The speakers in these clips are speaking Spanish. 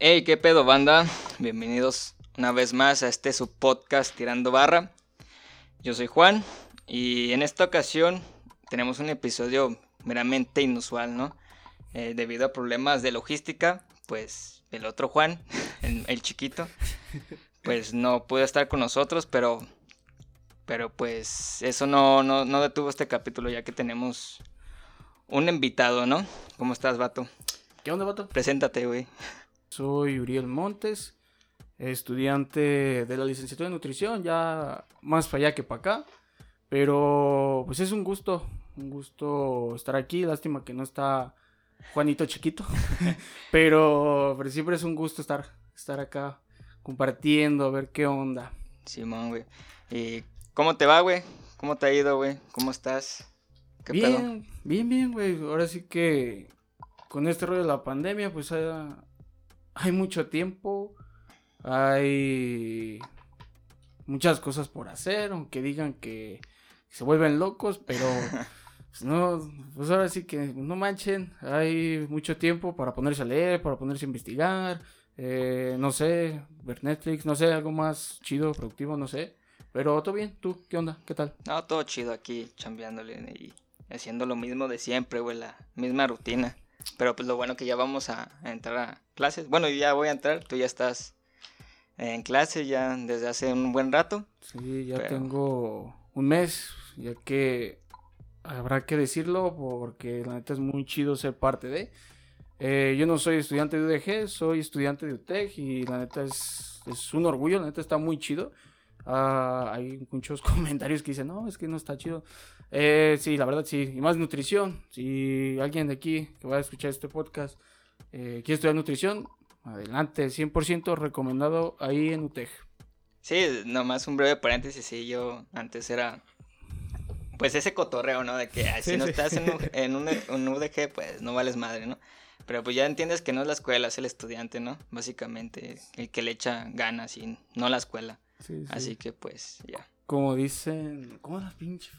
Hey, qué pedo, banda. Bienvenidos una vez más a este su podcast Tirando Barra. Yo soy Juan y en esta ocasión tenemos un episodio meramente inusual, ¿no? Eh, debido a problemas de logística, pues el otro Juan, el, el chiquito, pues no pudo estar con nosotros, pero, pero pues eso no, no, no detuvo este capítulo ya que tenemos un invitado, ¿no? ¿Cómo estás, vato? ¿Qué onda, vato? Preséntate, güey. Soy Uriel Montes, estudiante de la licenciatura de nutrición, ya más para allá que para acá. Pero pues es un gusto, un gusto estar aquí. Lástima que no está Juanito chiquito. pero, pero siempre es un gusto estar, estar acá compartiendo, a ver qué onda. Simón, güey. ¿Y cómo te va, güey? ¿Cómo te ha ido, güey? ¿Cómo estás? ¿Qué bien, pedo? bien, bien, güey. Ahora sí que con este rollo de la pandemia, pues hay, hay mucho tiempo, hay muchas cosas por hacer, aunque digan que se vuelven locos, pero pues no, pues ahora sí que no manchen, hay mucho tiempo para ponerse a leer, para ponerse a investigar, eh, no sé, ver Netflix, no sé, algo más chido, productivo, no sé. Pero todo bien, ¿tú qué onda? ¿Qué tal? No, todo chido aquí, chambeándole y haciendo lo mismo de siempre, güey, la misma rutina. Pero pues lo bueno que ya vamos a, a entrar a clases. Bueno, ya voy a entrar, tú ya estás en clase ya desde hace un buen rato. Sí, ya pero... tengo un mes, ya que habrá que decirlo porque la neta es muy chido ser parte de. Eh, yo no soy estudiante de UDG, soy estudiante de UTEC y la neta es, es un orgullo, la neta está muy chido. Uh, hay muchos comentarios que dicen, no, es que no está chido. Eh, sí, la verdad sí, y más nutrición. Si alguien de aquí que va a escuchar este podcast eh, quiere estudiar nutrición, adelante, 100% recomendado ahí en UTEC. Sí, nomás un breve paréntesis, sí, yo antes era pues ese cotorreo, ¿no? De que si no estás en, un, en un, un, UDG, pues no vales madre, ¿no? Pero pues ya entiendes que no es la escuela, es el estudiante, ¿no? Básicamente, el que le echa ganas y no la escuela. Sí, Así que pues ya. Como dicen, ¿cómo la pinche?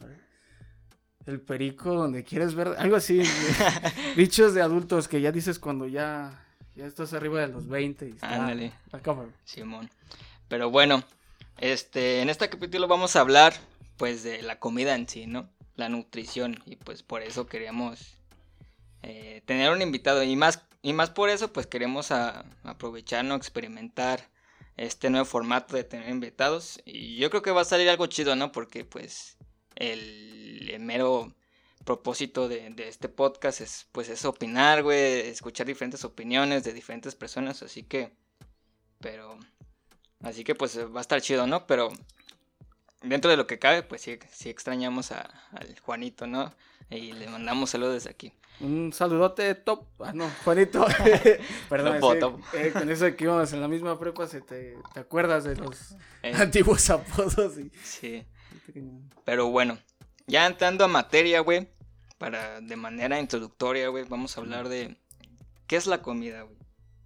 El perico donde quieres ver, algo así. Dichos de adultos que ya dices cuando ya, ya estás arriba de los 20 y está, Ándale. Simón. Pero bueno, este, en este capítulo vamos a hablar pues de la comida en sí, ¿no? La nutrición y pues por eso queríamos eh, tener un invitado y más y más por eso pues queremos a, aprovechar, ¿no? Experimentar este nuevo formato de tener invitados y yo creo que va a salir algo chido, ¿no? Porque pues el, mero propósito de, de, este podcast es pues es opinar, güey, escuchar diferentes opiniones de diferentes personas, así que pero así que pues va a estar chido, ¿no? Pero dentro de lo que cabe, pues sí, sí extrañamos a, al Juanito, ¿no? Y le mandamos saludos desde aquí. Un saludote top. Ah, no, Juanito. Perdón, top, top. Eh, con eso que íbamos en la misma prepa, se te, te acuerdas de los eh. antiguos apodos. Y... Sí. Pero bueno, ya entrando a materia, güey, para de manera introductoria, güey, vamos a hablar de qué es la comida, güey.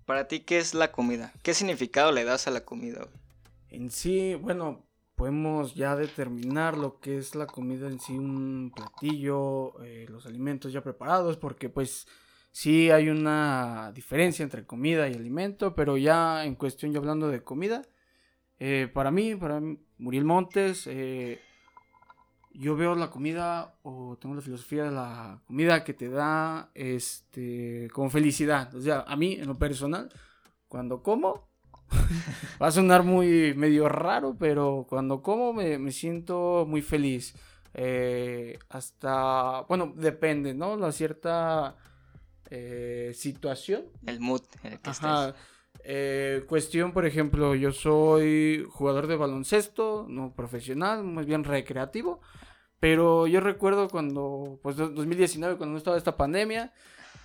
Para ti, ¿qué es la comida? ¿Qué significado le das a la comida, güey? En sí, bueno, podemos ya determinar lo que es la comida en sí, un platillo, eh, los alimentos ya preparados, porque pues sí hay una diferencia entre comida y alimento, pero ya en cuestión, yo hablando de comida, eh, para mí, para Muriel Montes, eh, yo veo la comida o tengo la filosofía de la comida que te da este con felicidad. O sea, a mí en lo personal, cuando como, Va a sonar muy medio raro, pero cuando como me, me siento muy feliz. Eh, hasta, bueno, depende, ¿no? La cierta eh, situación. El mood en el que Ajá. Estés. Eh, cuestión, por ejemplo, yo soy jugador de baloncesto, no profesional, más bien recreativo. Pero yo recuerdo cuando, pues 2019, cuando no estaba esta pandemia,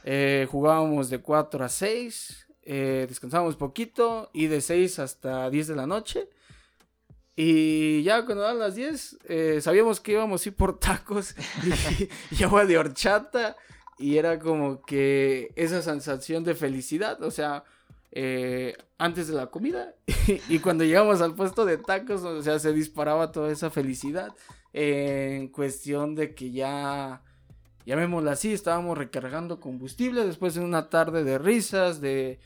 eh, jugábamos de 4 a 6 eh, descansábamos poquito y de 6 hasta 10 de la noche. Y ya cuando eran las 10, eh, sabíamos que íbamos a ir por tacos y, y, agua de horchata. Y era como que esa sensación de felicidad, o sea, eh, antes de la comida. y cuando llegamos al puesto de tacos, o sea, se disparaba toda esa felicidad. en cuestión de que ya llamémosla así, estábamos recargando combustible después de una tarde de risas, de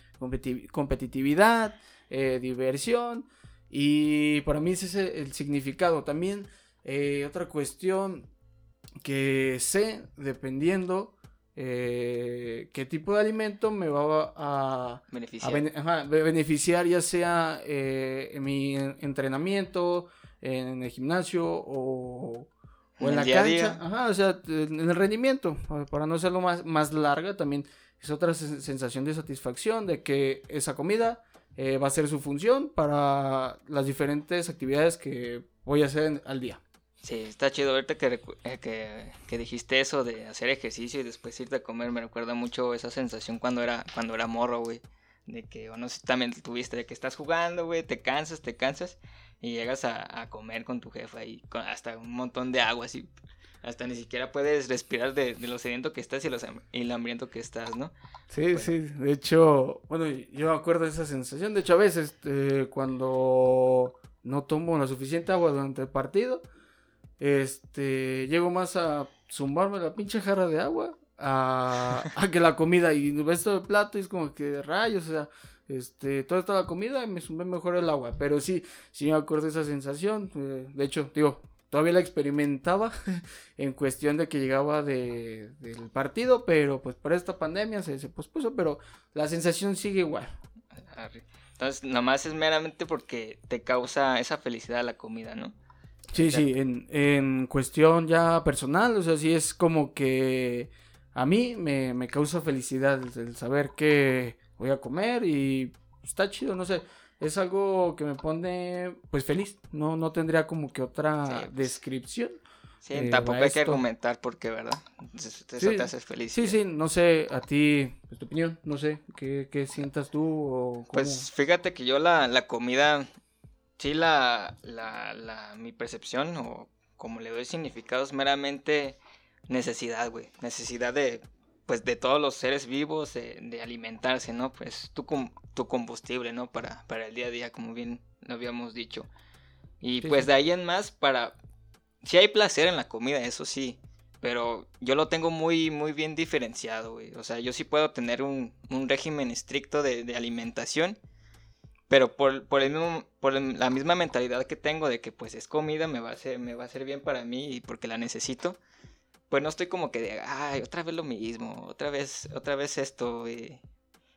competitividad, eh, diversión. Y para mí ese es el, significado. También eh, otra cuestión que sé, dependiendo eh, qué tipo de alimento me va a beneficiar, ya sea en mi entrenamiento, en el gimnasio o, en, la cancha. Ajá, o sea, en el rendimiento, para no hacerlo más, más larga, también es otra sensación de satisfacción de que esa comida eh, va a ser su función para las diferentes actividades que voy a hacer al día. Sí, está chido ahorita que, eh, que, que, dijiste eso de hacer ejercicio y después irte a comer. Me recuerda mucho esa sensación cuando era, cuando era morro, güey. De que, o no sé, también tuviste, de que estás jugando, güey, te cansas, te cansas y llegas a, comer con tu jefa y con hasta un montón de agua así. Hasta ni siquiera puedes respirar de, lo sediento que estás y, lo, y hambriento que estás, ¿no? Sí, sí. De hecho, bueno, yo me acuerdo de esa sensación. De hecho, a veces eh, cuando no tomo la suficiente agua durante el partido, este, llego más a zumbarme la pinche jarra de agua a, a que la comida. Y ves todo el plato y es como que rayos, o sea, este, toda esta la comida y me sumé mejor el agua. Pero sí, sí me acuerdo de esa sensación. Eh, de hecho, digo, todavía la experimentaba en cuestión de que llegaba de, del partido, pero pues por esta pandemia se, se pospuso, pero la sensación sigue igual. Entonces, nomás es meramente porque te causa esa felicidad la comida, ¿no? Sí, sí, en, en cuestión ya personal, o sea, sí es como que a mí me, me causa felicidad el saber que voy a comer y está chido, no sé. Es algo que me pone pues feliz. No, no tendría como que otra pues. descripción. Sí, eh, tampoco hay que argumentar porque, ¿verdad? Eso te hace feliz. Sí, sí, no sé, a ti, pues, tu opinión, no sé, ¿qué, qué sientas tú o Pues fíjate que yo la, la comida, sí, la, la, la, mi percepción o como le doy significado es meramente necesidad, güey. Necesidad de pues de todos los seres vivos de, alimentarse, ¿no? Pues tu, tu combustible, ¿no? Para, para el día a día, como bien lo habíamos dicho. Y pues de ahí en más, para... Sí hay placer en la comida, eso sí. Pero yo lo tengo muy, muy bien diferenciado, güey. O sea, yo sí puedo tener un, un régimen estricto de, de, alimentación. Pero por, por, el mismo, por la misma mentalidad que tengo de que pues es comida, me va a hacer, me va a hacer bien para mí y porque la necesito pues no estoy como que de, ay, otra vez lo mismo, otra vez, otra vez esto.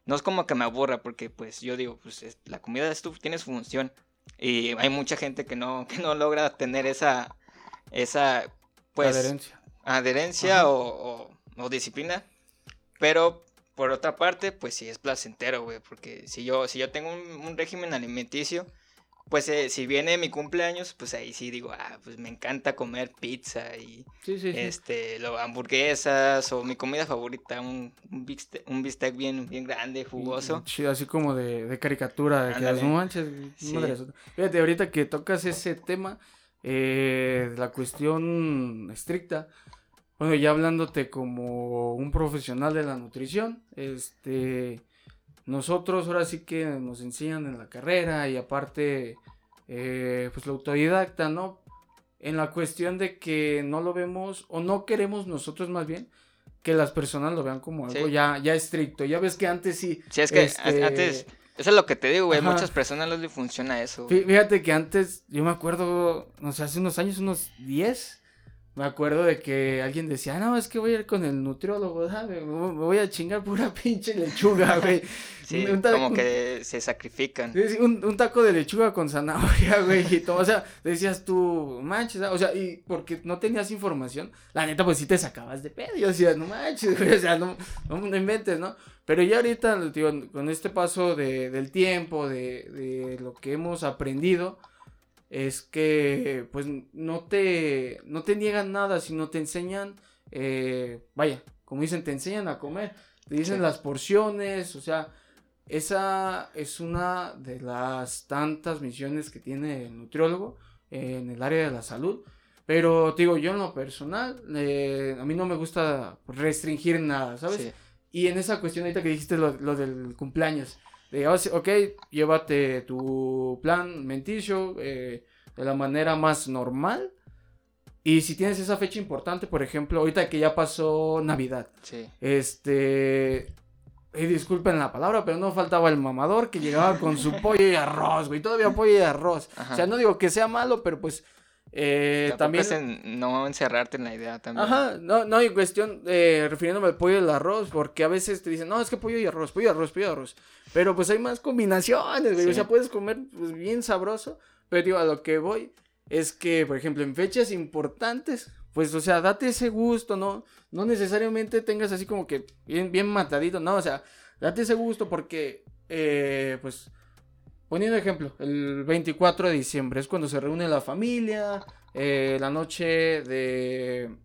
No es como que me aburra, porque pues yo digo, pues la comida es tu, tiene su función. Y hay mucha gente que no, que no logra tener esa, esa, pues... Adherencia. Adherencia o, o, disciplina. Pero por otra parte, pues sí es placentero, güey, porque si yo, si yo tengo un régimen alimenticio, pues eh, si viene mi cumpleaños, pues ahí sí digo, ah, pues me encanta comer pizza y este, lo, hamburguesas o mi comida favorita, un, un, bistec, un bistec bien, bien grande, jugoso. Sí, así como de, de caricatura, de que las manches, Fíjate, ahorita que tocas ese tema, eh, la cuestión estricta, bueno, ya hablándote como un profesional de la nutrición, este nosotros ahora sí que nos enseñan en la carrera y aparte, eh, pues la autodidacta, ¿no? En la cuestión de que no lo vemos o no queremos nosotros más bien que las personas lo vean como algo ya, ya estricto. Ya ves que antes sí. Sí, es que este, antes, eso es lo que te digo, güey. Muchas personas no les funciona eso. Fíjate que antes, yo me acuerdo, no sé, hace unos años, unos 10, me acuerdo de que alguien decía, no, es que voy a ir con el nutriólogo, me voy a chingar pura pinche lechuga, güey. Sí, como que se sacrifican. Un, un, taco de lechuga con zanahoria, güey, y todo. O sea, decías tú, manches, o sea, y porque no tenías información, la neta, pues sí te sacabas de pedo. Yo decía, no manches, güey, o sea, no, no, inventes, ¿no? Pero ya ahorita, digo, con este paso de, del tiempo, de, de lo que hemos aprendido, es que pues no te, no te niegan nada, sino te enseñan, eh, vaya, como dicen, te enseñan a comer, te dicen las porciones, o sea, esa es una de las tantas misiones que tiene el nutriólogo en el área de la salud. Pero digo, yo en lo personal, eh, a mí no me gusta restringir nada, ¿sabes? Y en esa cuestión ahorita que dijiste lo, lo del cumpleaños, digamos, ok, llévate tu plan menticio eh, de la manera más normal. Y si tienes esa fecha importante, por ejemplo, ahorita que ya pasó Navidad, este, y disculpen la palabra, pero no faltaba el mamador que llegaba con su pollo y arroz, güey, todavía pollo y arroz. O sea, no digo que sea malo, pero pues eh, también... En no encerrarte en la idea también. Ajá, no, no hay cuestión, eh, refiriéndome al pollo y el arroz, porque a veces te dicen, no, es que pollo y arroz, pollo y arroz, pollo y arroz. Pero pues hay más combinaciones, güey, o sea, puedes comer pues, bien sabroso, pero digo, a lo que voy es que, por ejemplo, en fechas importantes, pues, o sea, date ese gusto, ¿no? No necesariamente tengas así como que bien, bien matadito, no, o sea, date ese gusto porque, eh, pues, poniendo ejemplo, el 24 de diciembre es cuando se reúne la familia, eh, la noche de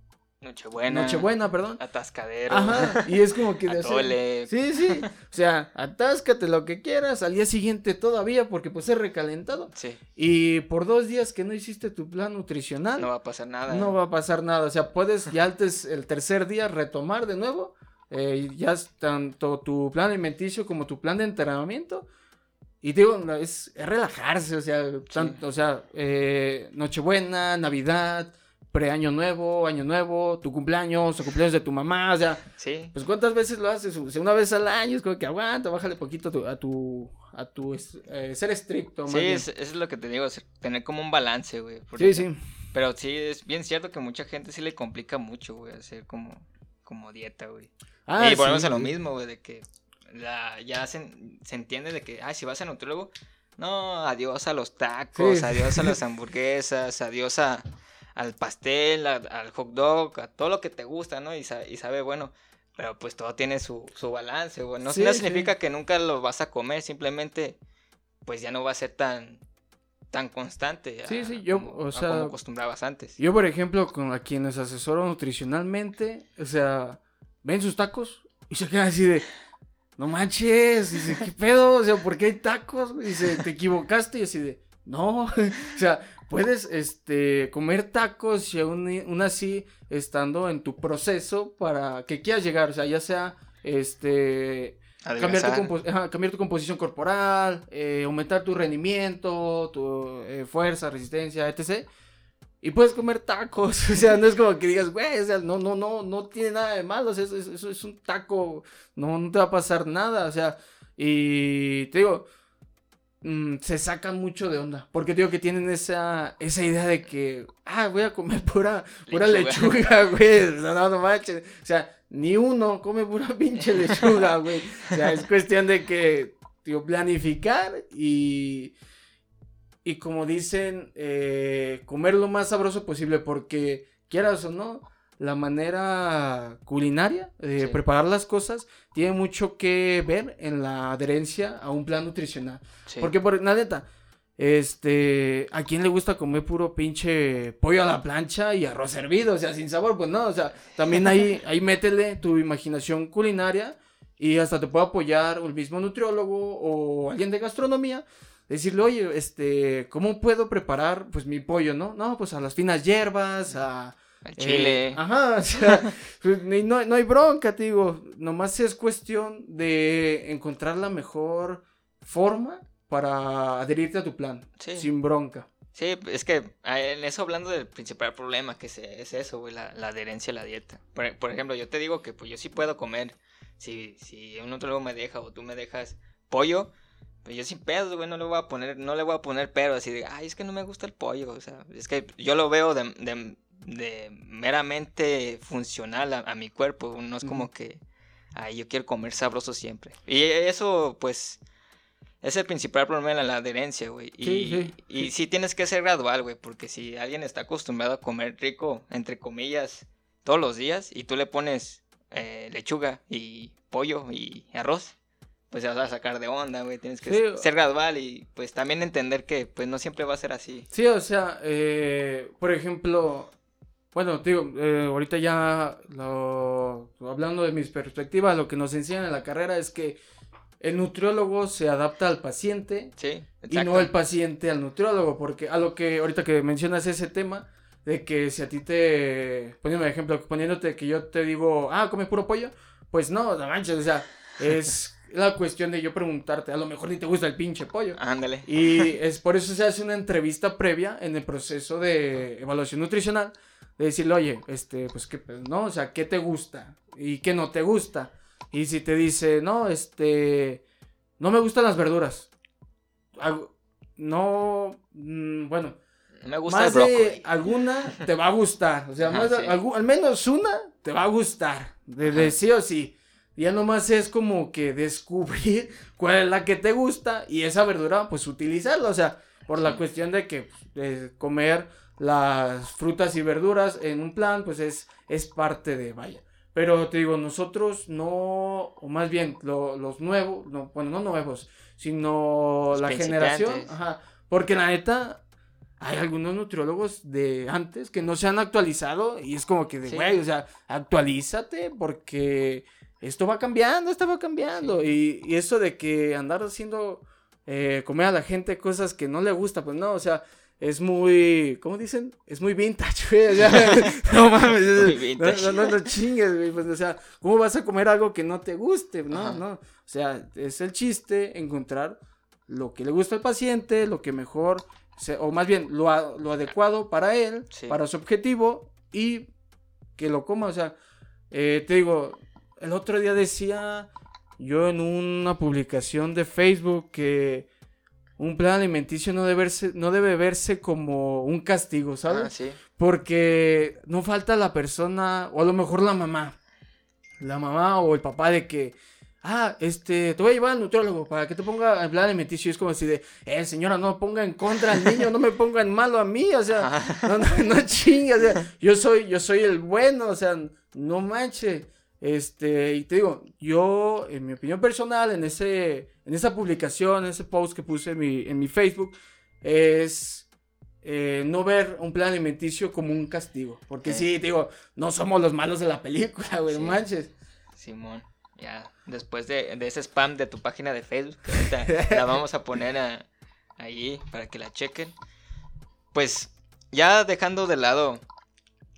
Nochebuena. Nochebuena, perdón. Atascadero. Ajá. Y es como que de Sí, sí. O sea, atáscate lo que quieras. Al día siguiente todavía, porque pues es recalentado. Sí. Y por dos días que no hiciste tu plan nutricional. No va a pasar nada. No va a pasar nada. O sea, puedes ya antes, el tercer día, retomar de nuevo. Eh, ya tanto tu plan alimenticio como tu plan de entrenamiento. Y digo, es, relajarse, o sea, tanto, o sea, eh, Nochebuena, Navidad, pre-año nuevo, año nuevo, tu cumpleaños, o cumpleaños de tu mamá, o sea, sí. pues cuántas veces lo haces, una vez al año, es como que aguanta, bájale poquito a tu, a tu, eh, ser estricto. Sí, eso es lo que te digo, tener como un balance, güey. Sí, sí. Pero sí, es bien cierto que mucha gente sí le complica mucho, güey, hacer como, como dieta, güey. Ah, y volvemos a lo mismo, güey, de que la, ya se, se entiende de que, ah, si vas a nutriólogo, no, adiós a los tacos, adiós a las hamburguesas, adiós a al pastel, al hot dog, a todo lo que te gusta, ¿no? Y, y sabe, bueno, pero pues todo tiene su, su balance, güey. No, significa que nunca lo vas a comer, simplemente pues ya no va a ser tan tan constante. sí, sí, yo, o sea, como acostumbrabas antes. Yo, por ejemplo, con a quienes asesoro nutricionalmente, o sea, ven sus tacos y se quedan así de, no manches, dice, ¿qué pedo? O sea, ¿por qué hay tacos? Dice, ¿te equivocaste? Y así de, no, o sea, puedes este, comer tacos y aún, así estando en tu proceso para que quieras llegar, o sea, ya sea este cambiar tu, cambiar tu, composición corporal, eh, aumentar tu rendimiento, tu eh, fuerza, resistencia, etc. Y puedes comer tacos, o sea, no es como que digas, güey, o sea, no, no, no, no tiene nada de malo, o sea, eso, eso es un taco, no, no te va a pasar nada, o sea, y te digo, Mm, se sacan mucho de onda. Porque digo que tienen esa, esa idea de que, ah, voy a comer pura, pura lechuga, güey. No, no, no manches. O sea, ni uno come pura pinche lechuga, güey. O sea, es cuestión de que, digo, planificar y, y como dicen, eh, comer lo más sabroso posible. Porque, quieras o no, la manera culinaria de preparar las cosas tiene mucho que ver en la adherencia a un plan nutricional. Porque, por la neta, este, ¿a quién le gusta comer puro pinche pollo a la plancha y arroz hervido? O sea, sin sabor, pues no, o sea, también ahí, ahí métele tu imaginación culinaria y hasta te puede apoyar el mismo nutriólogo o alguien de gastronomía. Decirle, oye, este, ¿cómo puedo preparar, pues, mi pollo, no? No, pues a las finas hierbas, a al chile. Eh, ajá, o sea, pues, no, no hay bronca, te digo. Nomás es cuestión de encontrar la mejor forma para adherirte a tu plan. Sin bronca. Sí, es que ah, en eso hablando del principal problema que es, eso, güey, la, adherencia a la dieta. Por, ejemplo, yo te digo que pues yo sí puedo comer. Si, si un otro me deja o tú me dejas pollo, pues yo sin pedos, güey, no le voy a poner, no le voy a poner pero así de, ay, es que no me gusta el pollo, o sea, es que yo lo veo de, de meramente funcional a, mi cuerpo. No es como que, ay, yo quiero comer sabroso siempre. Y eso, pues, es el principal problema de la adherencia, güey. Y, y sí tienes que ser gradual, güey, porque si alguien está acostumbrado a comer rico, entre comillas, todos los días, y tú le pones eh, lechuga y pollo y arroz, pues ya vas a sacar de onda, güey. Tienes que ser gradual y pues también entender que pues no siempre va a ser así. Sí, o sea, eh, por ejemplo, bueno, digo, eh, ahorita ya hablando de mis perspectivas, lo que nos enseñan en la carrera es que el nutriólogo se adapta al paciente y no el paciente al nutriólogo, porque a lo que ahorita que mencionas ese tema, de que si a ti te, poniendo ejemplo, poniéndote que yo te digo, ah, come puro pollo, pues no, no manches, o sea, es la cuestión de yo preguntarte, a lo mejor ni te gusta el pinche pollo. Ándale. Y es por eso se hace una entrevista previa en el proceso de evaluación nutricional de decirle, oye, este, pues qué, no, o sea, ¿qué te gusta? ¿Y qué no te gusta? Y si te dice, no, este, no me gustan las verduras. No, mm, bueno. Me gusta más de alguna te va a gustar. O sea, al, menos una te va a gustar. De, sí o sí. Ya nomás es como que descubrir cuál es la que te gusta y esa verdura, pues utilizarla. O sea, por la cuestión de que pues, comer las frutas y verduras en un plan, pues es, es parte de, vaya. Pero te digo, nosotros no, o más bien los nuevos, no, bueno, no nuevos, sino la generación, ajá, porque la neta, hay algunos nutriólogos de antes que no se han actualizado y es como que de, güey, o sea, actualízate porque esto va cambiando, esto va cambiando. Y, y, eso de que andar haciendo eh, comer a la gente cosas que no le gusta, pues no, o sea, es muy, ¿cómo dicen? Es muy vintage, güey. O sea, no mames, no, no, no, chingues, güey. Pues, o sea, ¿cómo vas a comer algo que no te guste? No, no. O sea, es el chiste encontrar lo que le gusta al paciente, lo que mejor, o más bien, lo, lo adecuado para él, para su objetivo y que lo coma. O sea, eh, te digo, el otro día decía yo en una publicación de Facebook que un plan alimenticio no debe verse, no debe verse como un castigo, ¿sabes? Ah, sí. Porque no falta la persona, o a lo mejor la mamá, la mamá o el papá de que, ah, este, te voy a llevar al nutriólogo para que te ponga el plan alimenticio. Y es como así de, eh, señora, no ponga en contra al niño, no me ponga en malo a mí, o sea, no, no, no chingue, o sea, yo soy, yo soy el bueno, o sea, no manche. Este, y te digo, yo, en mi opinión personal, en, ese, en esa publicación, en ese post que puse en mi, en mi Facebook, es eh, no ver un plan alimenticio como un castigo. Porque sí, te digo, no somos los malos de la película, güey, manches. Simón, ya, después de, ese spam de tu página de Facebook, la vamos a poner ahí para que la chequen. Pues, ya dejando de lado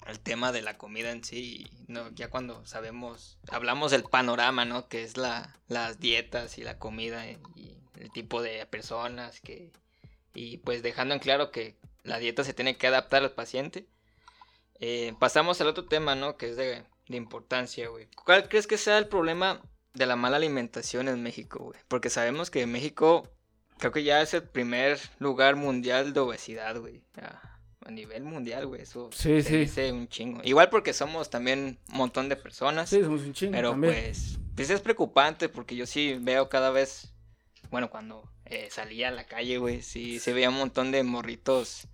el tema de la comida en sí, no, ya cuando sabemos, hablamos del panorama, ¿no? Que es la, las dietas y la comida y el tipo de personas que... Y pues dejando en claro que la dieta se tiene que adaptar al paciente. Eh, pasamos al otro tema, ¿no? Que es de, de importancia, güey. ¿Cuál crees que sea el problema de la mala alimentación en México, güey? Porque sabemos que México creo que ya es el primer lugar mundial de obesidad, güey a nivel mundial, güey. Eso sí, sí. dice un chingo. Igual porque somos también un montón de personas. Sí, somos un chingo. Pero pues, pues es preocupante porque yo sí veo cada vez, bueno, cuando eh, salía a la calle, güey, sí se veía un montón de morritos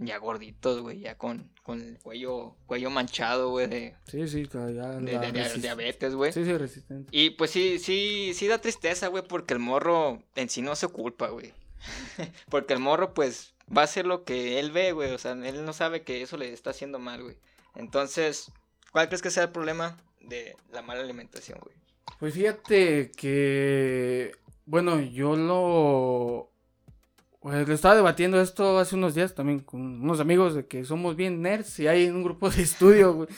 ya gorditos, güey, ya con, con el cuello, cuello manchado, güey, de... Sí, sí, ya de, diabetes, güey. Sí, sí, resistente. Y pues sí, sí, sí da tristeza, güey, porque el morro en sí no se culpa, güey. porque el morro, pues, va a hacer lo que él ve, güey. O sea, él no sabe que eso le está haciendo mal, güey. Entonces, ¿cuál crees que sea el problema de la mala alimentación, güey? Pues fíjate que, bueno, yo lo... Pues, estaba debatiendo esto hace unos días también con unos amigos de que somos bien nerds y hay un grupo de estudio, güey.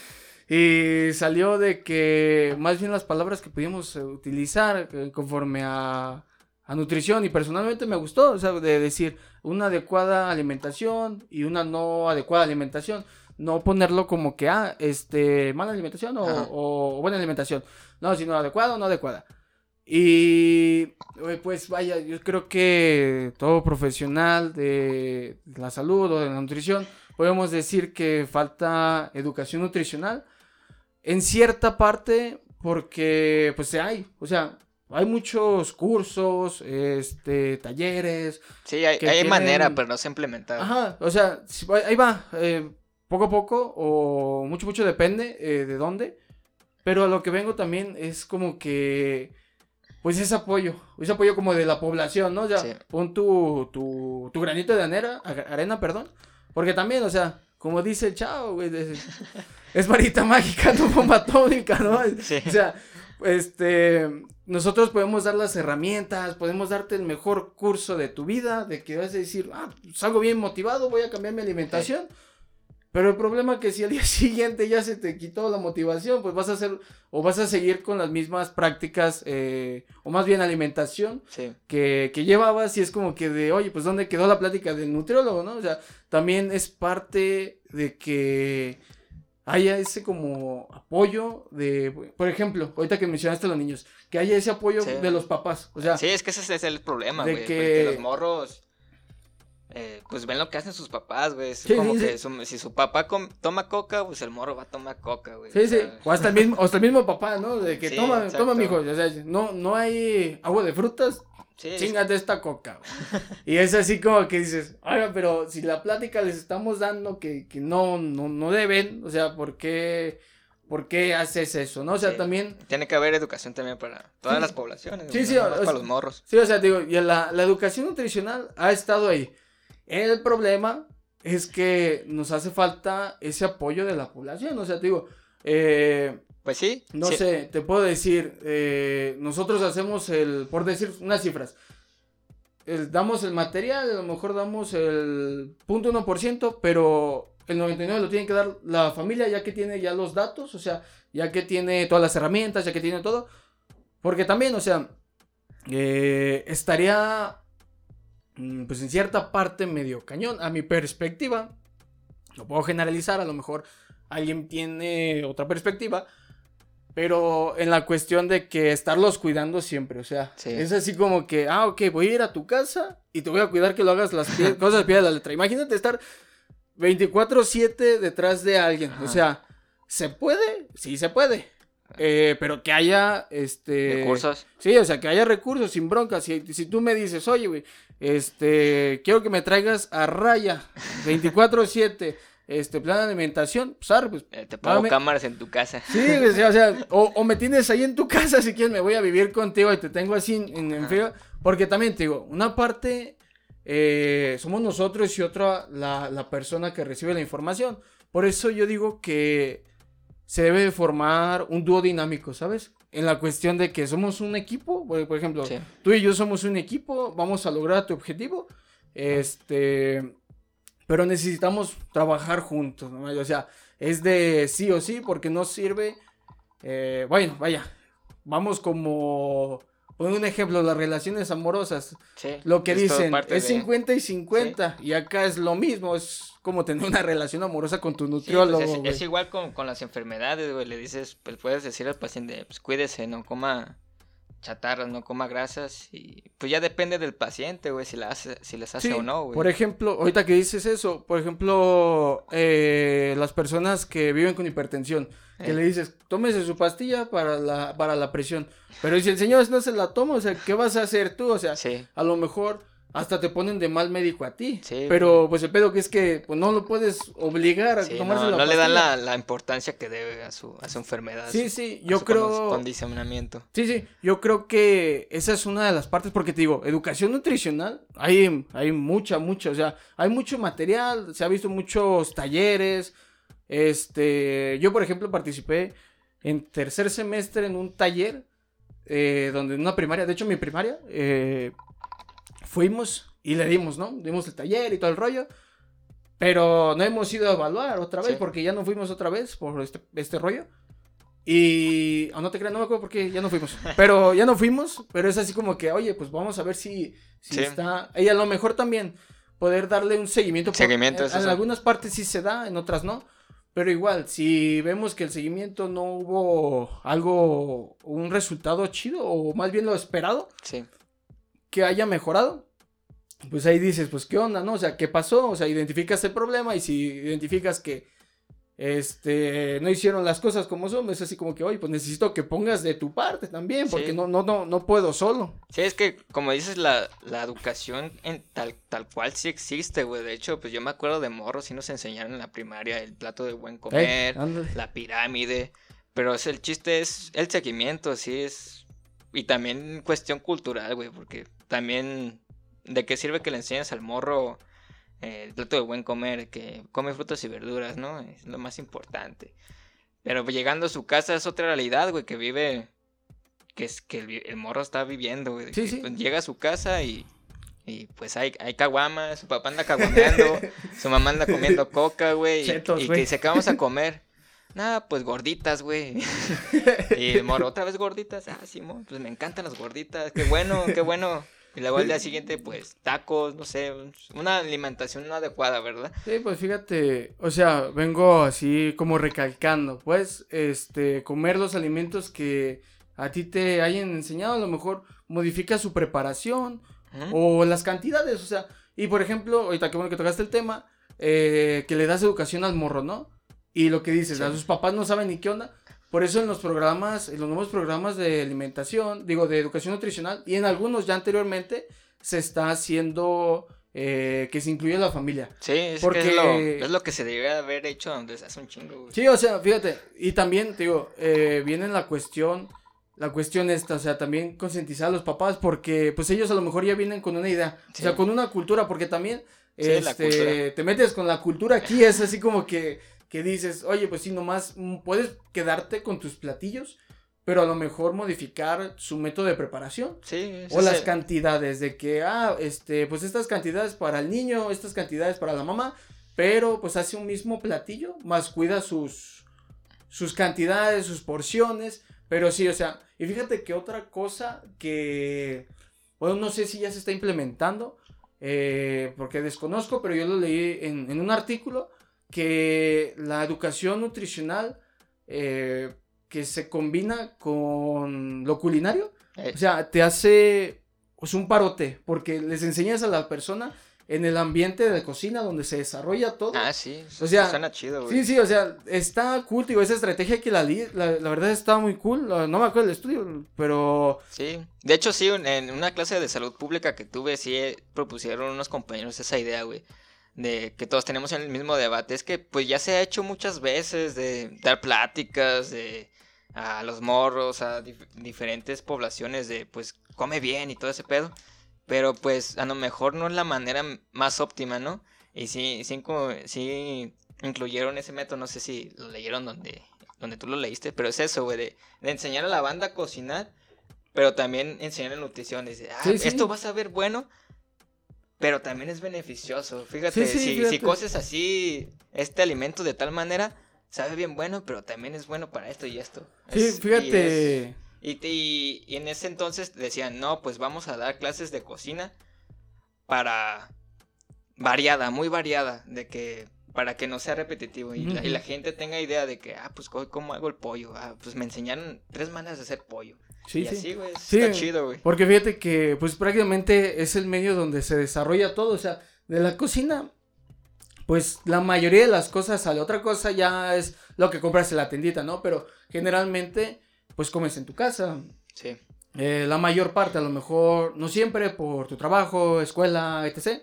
Y salió de que más bien las palabras que pudimos utilizar eh, conforme a a nutrición y personalmente me gustó, o sea, de decir una adecuada alimentación y una no adecuada alimentación. No ponerlo como que, ah, este, mala alimentación o, buena alimentación. No, sino adecuada o no adecuada. Y pues vaya, yo creo que todo profesional de la salud o de la nutrición, podemos decir que falta educación nutricional en cierta parte porque pues se hay, o sea, hay muchos cursos, este, talleres. Sí, hay, manera, pero no se ha implementado. Ajá, o sea, ahí va, eh, poco a poco, o mucho, mucho depende eh, de dónde. Pero a lo que vengo también es como que, pues ese apoyo, ese apoyo como de la población, ¿no? Ya, pon tu, tu, tu, granito de arena, arena, perdón. Porque también, o sea, como dice el chavo, güey, es, es varita mágica, no bomba atómica, ¿no? Sí. O sea, este, nosotros podemos dar las herramientas, podemos darte el mejor curso de tu vida, de que vas a decir, ah, salgo bien motivado, voy a cambiar mi alimentación. Pero el problema es que si al día siguiente ya se te quitó la motivación, pues vas a hacer o vas a seguir con las mismas prácticas eh, o más bien alimentación que, que llevabas y es como que de, oye, pues ¿dónde quedó la plática del nutriólogo, no? O sea, también es parte de que haya ese como apoyo de, por ejemplo, ahorita que mencionaste a los niños, que haya ese apoyo de los papás. O sea, sí, es que ese es el problema, güey. Que... los morros, eh, pues ven lo que hacen sus papás, güey. Es como que si su papá toma coca, pues el morro va a tomar coca, güey. Sí, sí. O hasta el mismo, o hasta el mismo papá, ¿no? De que toma, toma, mijo. O sea, no, no hay agua de frutas, Sí. Chingate esta coca. y es así como que dices, oiga, pero si la plática les estamos dando que, que no, no, no deben, o sea, ¿por qué, ¿por qué haces eso? ¿No? O sea, también. Tiene que haber educación también para todas las poblaciones. Sí, sí, para los morros. Sí, o sea, digo, y la, la educación nutricional ha estado ahí. El problema es que nos hace falta ese apoyo de la población. O sea, digo, eh, pues sí. No sé, te puedo decir, eh, nosotros hacemos el, por decir unas cifras, damos el material, a lo mejor damos el punto ciento, pero el 99 lo tiene que dar la familia ya que tiene ya los datos, o sea, ya que tiene todas las herramientas, ya que tiene todo. Porque también, o sea, eh, estaría mm, pues en cierta parte medio cañón, a mi perspectiva. Lo puedo generalizar, a lo mejor alguien tiene otra perspectiva. Pero en la cuestión de que estarlos cuidando siempre, o sea, es así como que, ah, ok, voy a ir a tu casa y te voy a cuidar que lo hagas las cosas de pie de la letra. Imagínate estar 24/7 detrás de alguien, o sea, ¿se puede? Sí, se puede. Eh, pero que haya, este... Recursos. Sí, o sea, que haya recursos sin broncas. Si, si tú me dices, oye, güey, este, quiero que me traigas a raya 24/7 este plan de alimentación, pues, pues eh, te pongo cámaras en tu casa. Sí, o sea, o, me tienes ahí en tu casa si quieres, me voy a vivir contigo y te tengo así en, frío. Porque también te digo, una parte eh, somos nosotros y otra la, la, persona que recibe la información. Por eso yo digo que se debe formar un dúo dinámico, ¿sabes? En la cuestión de que somos un equipo, por ejemplo, tú y yo somos un equipo, vamos a lograr tu objetivo. Este, pero necesitamos trabajar juntos, ¿no? O sea, es de sí o sí, porque no sirve. Eh, bueno, vaya, vamos como. Pon un ejemplo, las relaciones amorosas. Sí, lo que dicen es 50 y 50. Y acá es lo mismo, es como tener una relación amorosa con tu pues nutriólogo. es, igual con, con, las enfermedades, güey. Le dices, pues puedes decir al paciente, pues cuídese, no coma chatarras, no coma grasas y pues ya depende del paciente, güey, si, la hace, si les hace o no, güey. Por ejemplo, ahorita que dices eso, por ejemplo, eh, las personas que viven con hipertensión, que le dices, tómese su pastilla para la, para la presión, pero si el señor no se la toma, o sea, ¿qué vas a hacer tú? O sea, a lo mejor hasta te ponen de mal médico a ti. Sí, pero pues el pedo que es que pues no lo puedes obligar a tomarse no, la No le dan la, la, importancia que debe a su, a su enfermedad. Sí, sí, yo creo... Condicionamiento. Sí, sí, yo creo que esa es una de las partes porque te digo, educación nutricional, hay, hay mucha, mucha, o sea, hay mucho material, se ha visto muchos talleres, este, yo por ejemplo participé en tercer semestre en un taller eh, donde en una primaria, de hecho mi primaria, eh, fuimos y le dimos, ¿no? Dimos el taller y todo el rollo. Pero no hemos ido a evaluar otra vez porque ya no fuimos otra vez por este, este rollo. Y. Oh, no te creas, no me acuerdo por qué ya no fuimos. Pero ya no fuimos. Pero es así como que, oye, pues vamos a ver si, si está. Y a lo mejor también poder darle un seguimiento. Seguimiento, en, en algunas partes sí se da, en otras no. Pero igual, si vemos que el seguimiento no hubo algo, un resultado chido, o más bien lo esperado, sí que haya mejorado, pues ahí dices, pues qué onda, ¿no? O sea, ¿qué pasó? O sea, identificas el problema y si identificas que este no hicieron las cosas como son, es así como que, oye, pues necesito que pongas de tu parte también, porque no, no, no, no puedo solo. Sí, es que como dices, la, la educación en tal, tal cual sí existe, güey. De hecho, pues yo me acuerdo de morros, sí nos enseñaron en la primaria el plato de buen comer, la pirámide. Pero es, el chiste es el seguimiento, sí es. Y también cuestión cultural, güey, porque también, ¿de qué sirve que le enseñes al morro eh, el plato de buen comer? Que come frutas y verduras, ¿no? Es lo más importante. Pero llegando a su casa es otra realidad, güey, que vive, que es que el, morro está viviendo, güey. Sí, sí. Pues, llega a su casa y, y pues hay, hay caguamas, su papá anda caguameando, su mamá anda comiendo coca, güey, y, y que dice, ¿qué vamos a comer? Nada, pues gorditas, güey. y el morro, otra vez gorditas. Ah, Simón, pues me encantan las gorditas. Qué bueno, qué bueno Y luego al día siguiente, pues, tacos, no sé, una alimentación no adecuada, ¿verdad? Sí, pues fíjate, o sea, vengo así como recalcando, pues, este, comer los alimentos que a ti te hayan enseñado, a lo mejor modifica su preparación o las cantidades, o sea, y por ejemplo, ahorita que bueno que tocaste el tema, eh, que le das educación al morro, ¿no? Y lo que dices, a sus papás no saben ni qué onda. Por eso en los programas, en los nuevos programas de alimentación, digo, de educación nutricional, y en algunos ya anteriormente, se está haciendo eh, que se incluya la familia. Sí, es, porque... es, lo, que se debe haber hecho donde se hace un chingo, güey. Sí, o sea, fíjate, y también, digo, eh, viene la cuestión, la cuestión esta, o sea, también concientizar a los papás, porque pues ellos a lo mejor ya vienen con una idea, o sea, con una cultura, porque también, este, te metes con la cultura aquí, es así como que que dices, oye, pues sí, nomás puedes quedarte con tus platillos, pero a lo mejor modificar su método de preparación. Sí, O las cantidades de que, ah, este, pues estas cantidades para el niño, estas cantidades para la mamá, pero pues hace un mismo platillo, más cuida sus, sus cantidades, sus porciones, pero sí, o sea, y fíjate que otra cosa que, bueno, no sé si ya se está implementando, eh, porque desconozco, pero yo lo leí en, en un artículo, que la educación nutricional eh, que se combina con lo culinario, eh. o sea, te hace pues, un parote, porque les enseñas a la persona en el ambiente de cocina donde se desarrolla todo. Ah, sí. O sea, suena chido, güey. Sí, sí, o sea, está cool, digo, esa estrategia que la, la, la verdad está muy cool. No me acuerdo del estudio, pero. Sí. De hecho, sí, en una clase de salud pública que tuve, sí eh, propusieron unos compañeros esa idea, güey de que todos tenemos el mismo debate, es que pues ya se ha hecho muchas veces de dar pláticas de a los morros, a diferentes poblaciones de pues come bien y todo ese pedo, pero pues a lo mejor no es la manera más óptima, ¿no? Y sí, sí, sí incluyeron ese método, no sé si lo leyeron donde, donde tú lo leíste, pero es eso, güey, de, enseñar a la banda a cocinar, pero también enseñar la nutrición, dice, ah, esto va a saber bueno, pero también es beneficioso. Fíjate, si, si coces así este alimento de tal manera, sabe bien bueno, pero también es bueno para esto y esto. Sí, fíjate. Y, y, en ese entonces decían, no, pues vamos a dar clases de cocina para variada, muy variada, de que para que no sea repetitivo y, la, gente tenga idea de que, ah, pues cómo hago el pollo, ah, pues me enseñaron tres maneras de hacer pollo. Sí, sí. güey. Está chido, güey. Porque fíjate que, pues prácticamente es el medio donde se desarrolla todo. O sea, de la cocina, pues la mayoría de las cosas sale. Otra cosa ya es lo que compras en la tendita, ¿no? Pero generalmente, pues comes en tu casa. Sí. Eh, la mayor parte, a lo mejor, no siempre por tu trabajo, escuela, etc.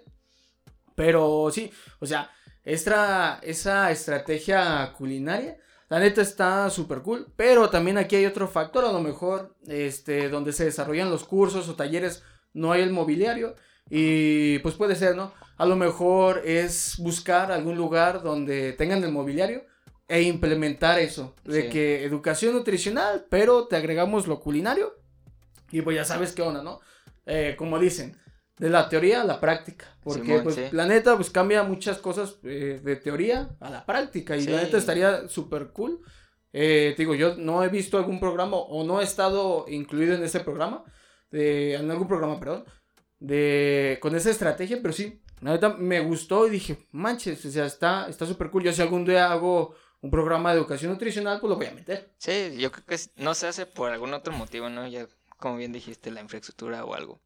Pero sí, o sea, esta, esa estrategia culinaria la neta está súper cool, pero también aquí hay otro factor, a lo mejor, este, donde se desarrollan los cursos o talleres, no hay el mobiliario y pues puede ser, ¿no? A lo mejor es buscar algún lugar donde tengan el mobiliario e implementar eso, de que educación nutricional, pero te agregamos lo culinario y pues ya sabes qué onda, ¿no? Eh, como dicen, de la teoría a la práctica. Porque pues la neta pues cambia muchas cosas eh, de teoría a la práctica. Y la neta estaría súper cool. Eh, digo, yo no he visto algún programa o no he estado incluido en ese programa. De, en algún programa, perdón. De, con esa estrategia, pero sí, la neta me gustó y dije, manches, o sea, está súper cool. Yo si algún día hago un programa de educación nutricional, pues lo voy a meter. Sí, yo creo que no se hace por algún otro motivo, ¿no? Ya, como bien dijiste, la infraestructura o algo.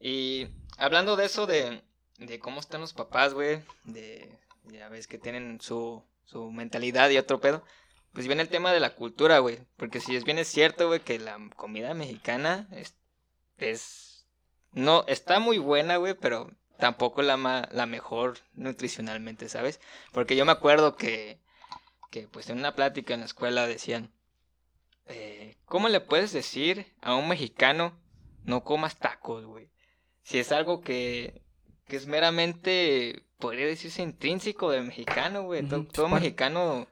Y hablando de eso, de, de cómo están los papás, güey, de, ya ves que tienen su, su mentalidad y otro pedo, pues viene el tema de la cultura, güey. Porque si es bien es cierto, güey, que la comida mexicana es, es no, está muy buena, güey, pero tampoco la, la mejor nutricionalmente, ¿sabes? Porque yo me acuerdo que, que pues en una plática en la escuela decían, eh, ¿cómo le puedes decir a un mexicano no comas tacos, güey? Si es algo que, que es meramente, podría decirse, intrínseco del mexicano, güey. todo, mexicano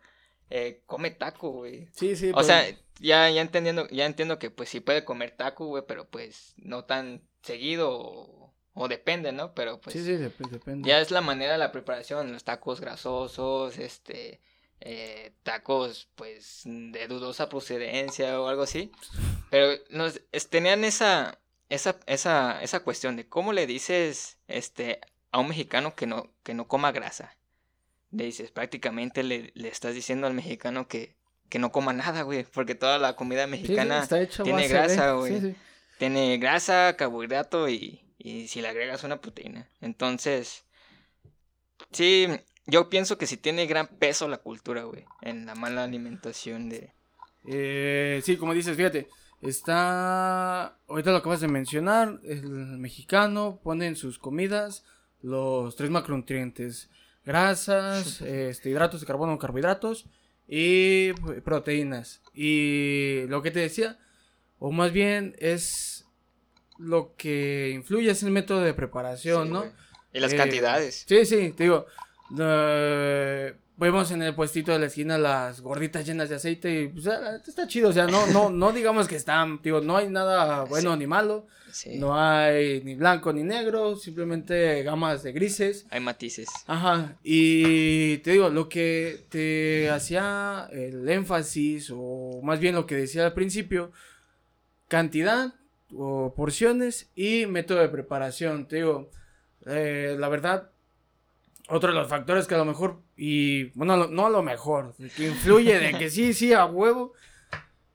eh, come taco, güey. Sí, sí. O sea, ya, ya entendiendo, ya entiendo que pues sí puede comer taco, güey, pero pues no tan seguido o, depende, ¿no? Pero pues. Sí, sí, depende. Ya es la manera de la preparación, los tacos grasosos, este. Eh, tacos pues de dudosa procedencia o algo así pero nos tenían esa esa, esa, esa cuestión de cómo le dices este, a un mexicano que no, que no coma grasa. Le dices, prácticamente le, le estás diciendo al mexicano que, que no coma nada, güey, porque toda la comida mexicana tiene grasa, güey. tiene grasa, carbohidrato y, y si le agregas una proteína. Entonces, sí, yo pienso que sí tiene gran peso la cultura, güey, en la mala alimentación de... Eh, sí, como dices, fíjate, Está, ahorita lo acabas de mencionar, el mexicano pone en sus comidas los tres macronutrientes, grasas, este, hidratos de carbono, carbohidratos y proteínas. Y lo que te decía, o más bien es lo que influye es el método de preparación, ¿no? Y las eh, cantidades. Sí, sí, te digo, vemos en el puestito de la esquina las gorditas llenas de aceite y pues ah, está chido, o sea, no, no, no digamos que están, digo, no hay nada bueno ni malo, no hay ni blanco ni negro, simplemente gamas de grises. Hay matices. Ajá, y te digo, lo que te hacía el énfasis, o más bien lo que decía al principio, cantidad o porciones y método de preparación, te digo, eh, la verdad, otro de los factores que a lo mejor, y bueno, no a lo mejor, que influye de que sí, sí, a huevo,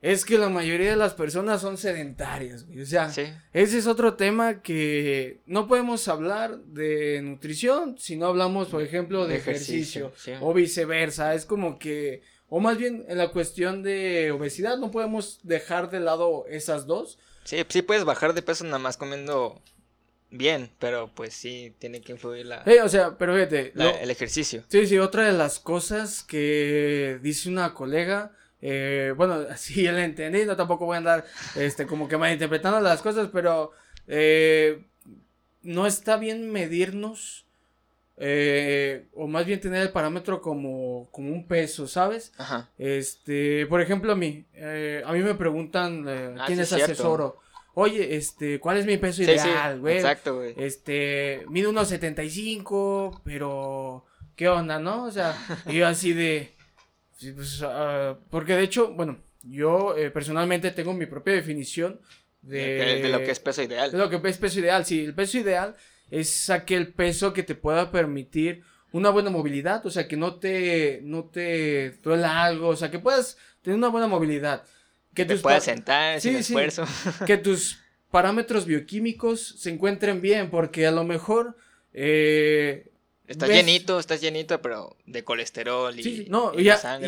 es que la mayoría de las personas son sedentarias, O sea, ese es otro tema que no podemos hablar de nutrición si no hablamos, por ejemplo, de, ejercicio, o viceversa. Es como que, o más bien en la cuestión de obesidad, no podemos dejar de lado esas dos. Sí, sí puedes bajar de peso nada más comiendo bien, pero pues sí, tiene que influir la... o sea, pero fíjate... el ejercicio. Sí, sí, otra de las cosas que dice una colega, eh, bueno, así ya la entendí, no tampoco voy a andar este, como que malinterpretando las cosas, pero eh, no está bien medirnos, eh, o más bien tener el parámetro como, como un peso, ¿sabes? Ajá. Este, por ejemplo, a mí, a mí me preguntan ah, quién es asesoro oye, este, ¿cuál es mi peso ideal, güey? exacto, güey. Este, mido unos 75, pero, ¿qué onda, no? O sea, yo así de, pues, uh, porque de hecho, bueno, yo eh, personalmente tengo mi propia definición de, de, lo que es peso ideal. De lo que es peso ideal, sí, el peso ideal es aquel peso que te pueda permitir una buena movilidad, o sea, que no te, no te duela algo, o sea, que puedas tener una buena movilidad. Que te puedas sentar sin esfuerzo. Que tus parámetros bioquímicos se encuentren bien, porque a lo mejor... Eh, estás llenito, estás llenito, pero de colesterol y, sí, no, y, hasta,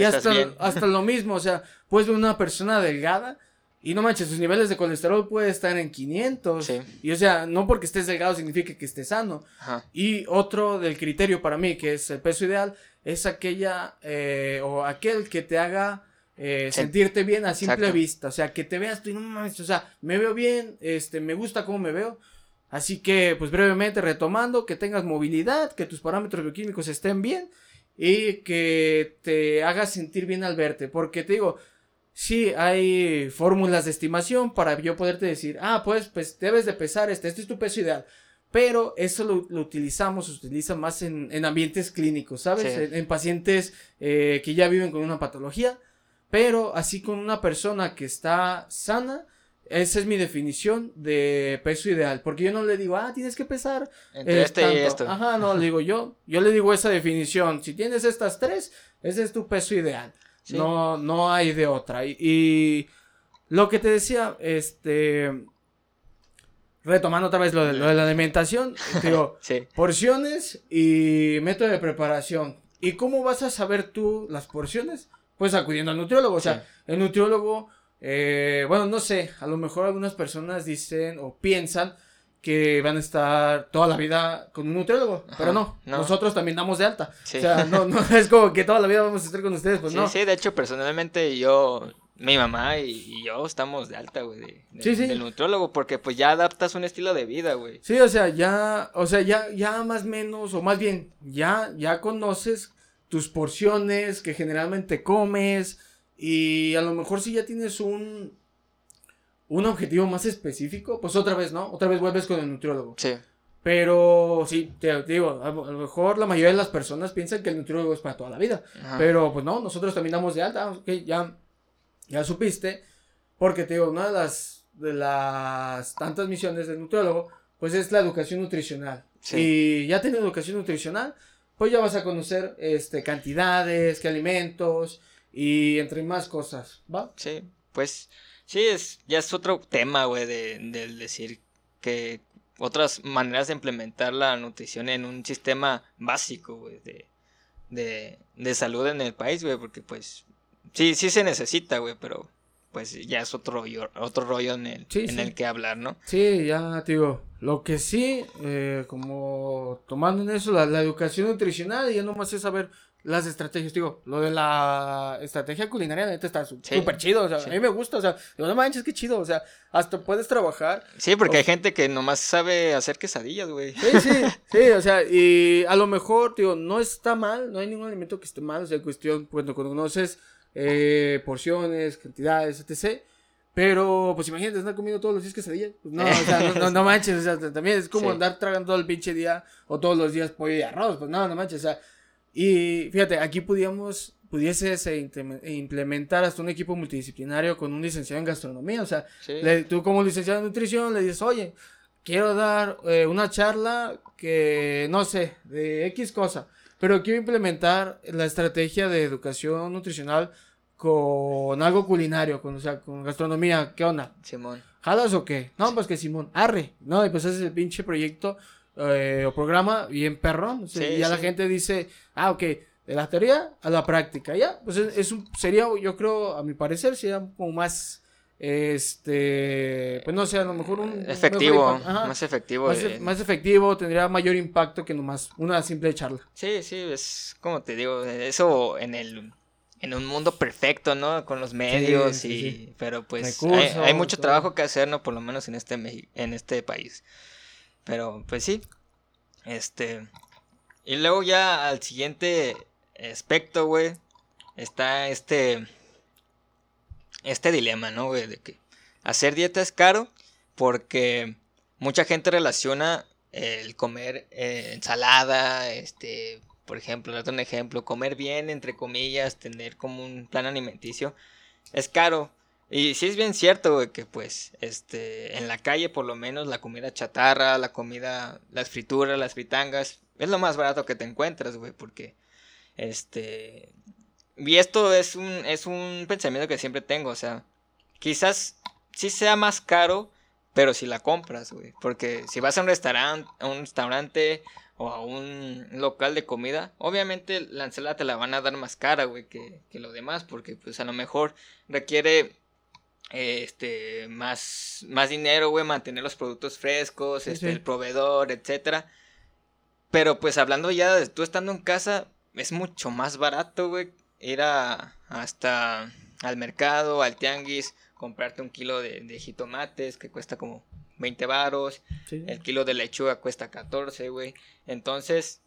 hasta lo mismo, o sea, puedes ver una persona delgada y no manches, sus niveles de colesterol pueden estar en 500. Y o sea, no porque estés delgado significa que estés sano. Y otro del criterio para mí, que es el peso ideal, es aquella eh, o aquel que te haga eh, sentirte bien a simple vista, o sea, que te veas tú y no mames, o sea, me veo bien, este, me gusta cómo me veo. Así que, pues brevemente retomando, que tengas movilidad, que tus parámetros bioquímicos estén bien y que te hagas sentir bien al verte, porque te digo, sí hay fórmulas de estimación para yo poderte decir, ah, pues, pues debes de pesar este, este es tu peso ideal. Pero eso lo, utilizamos, se utiliza más en, ambientes clínicos, ¿sabes? En, pacientes eh, que ya viven con una patología pero así con una persona que está sana, esa es mi definición de peso ideal. Porque yo no le digo, ah, tienes que pesar. Entre este y esto. Ajá, no, le digo yo. Yo le digo esa definición. Si tienes estas tres, ese es tu peso ideal. No, no hay de otra. Y, lo que te decía, este. Retomando otra vez lo de, lo de la alimentación, digo, porciones y método de preparación. ¿Y cómo vas a saber tú las porciones? Pues acudiendo al nutriólogo. O sea, el nutriólogo, eh, bueno, no sé, a lo mejor algunas personas dicen o piensan que van a estar toda la vida con un nutriólogo, pero no, nosotros también damos de alta. O sea, no, no es como que toda la vida vamos a estar con ustedes, pues no. Sí, de hecho, personalmente yo, mi mamá y, yo estamos de alta, güey, de, del nutriólogo, porque pues ya adaptas un estilo de vida, güey. Sí, o sea, ya, o sea, ya, ya más menos, o más bien, ya, ya conoces tus porciones que generalmente comes y a lo mejor si ya tienes un un objetivo más específico, pues otra vez, ¿no? Otra vez vuelves con el nutriólogo. Sí. Pero sí, te digo, a lo mejor la mayoría de las personas piensan que el nutriólogo es para toda la vida. Pero pues no, nosotros también damos de alta, ok, ya, ya supiste. Porque te digo, una de las de las tantas misiones del nutriólogo, pues es la educación nutricional. Y ya teniendo educación nutricional, pues ya vas a conocer este cantidades, qué alimentos y entre más cosas, ¿va? Sí, pues sí, es, ya es otro tema, güey, de, de decir que otras maneras de implementar la nutrición en un sistema básico, güey, de, de, de salud en el país, güey, porque pues sí, sí se necesita, güey, pero pues ya es otro rollo, otro rollo en el, en el que hablar, ¿no? Sí, ya te digo, lo que sí, eh, como tomando en eso la, educación nutricional, ya nomás es saber las estrategias, digo, lo de la estrategia culinaria, neta, está súper chido, o sea, a mí me gusta, o sea, digo, no manches, qué chido, o sea, hasta puedes trabajar. Sí, porque hay gente que nomás sabe hacer quesadillas, güey. Sí, sí, sí, o sea, y a lo mejor, digo, no está mal, no hay ningún alimento que esté mal, o sea, cuestión, cuando conoces eh, porciones, cantidades, etc. Pero, pues imagínate, están comiendo todos los días quesadillas. Pues no, o sea, no, no, manches, o sea, también es como andar tragando todo el pinche día o todos los días pollo y arroz. Pues no, no manches, o sea. Y fíjate, aquí podíamos, pudieses implementar hasta un equipo multidisciplinario con un licenciado en gastronomía. O sea, tú como licenciado en nutrición le dices, oye, quiero dar eh, una charla que, no sé, de X cosa. Pero quiero implementar la estrategia de educación nutricional con algo culinario, con, o sea, con gastronomía. ¿Qué onda? Simón. ¿Jalas o qué? No, pues que Simón, arre. No, y pues ese es el pinche proyecto eh, o programa bien perrón. y ya la gente dice, ah, ok, de la teoría a la práctica. Ya, pues es, un, sería, yo creo, a mi parecer, sería como más este, pues no sé, a lo mejor un... Efectivo, más efectivo. Más, efectivo, tendría mayor impacto que nomás una simple charla. Sí, sí, es como te digo, eso en el... En un mundo perfecto, ¿no? Con los medios y... Pero pues hay, mucho trabajo que hacer, ¿no? Por lo menos en este, en este país. Pero pues sí. Este... Y luego ya al siguiente aspecto, güey, está este este dilema, ¿no, güey? De que hacer dieta es caro porque mucha gente relaciona el comer eh, ensalada, este, por ejemplo, date un ejemplo, comer bien, entre comillas, tener como un plan alimenticio, es caro. Y sí es bien cierto, güey, que pues, este, en la calle por lo menos la comida chatarra, la comida, las frituras, las fritangas, es lo más barato que te encuentras, güey, porque, este, y esto es un, es un pensamiento que siempre tengo, o sea, quizás sí sea más caro, pero si la compras, güey. Porque si vas a un restaurante, a un restaurante o a un local de comida, obviamente la ensalada te la van a dar más cara, güey, que, que lo demás, porque pues a lo mejor requiere este más más dinero, güey, mantener los productos frescos, este el proveedor, etcétera. Pero pues hablando ya de tú estando en casa es mucho más barato, güey, ir hasta al mercado, al tianguis, comprarte un kilo de, jitomates que cuesta como 20 varos, el kilo de lechuga cuesta 14, güey. Entonces,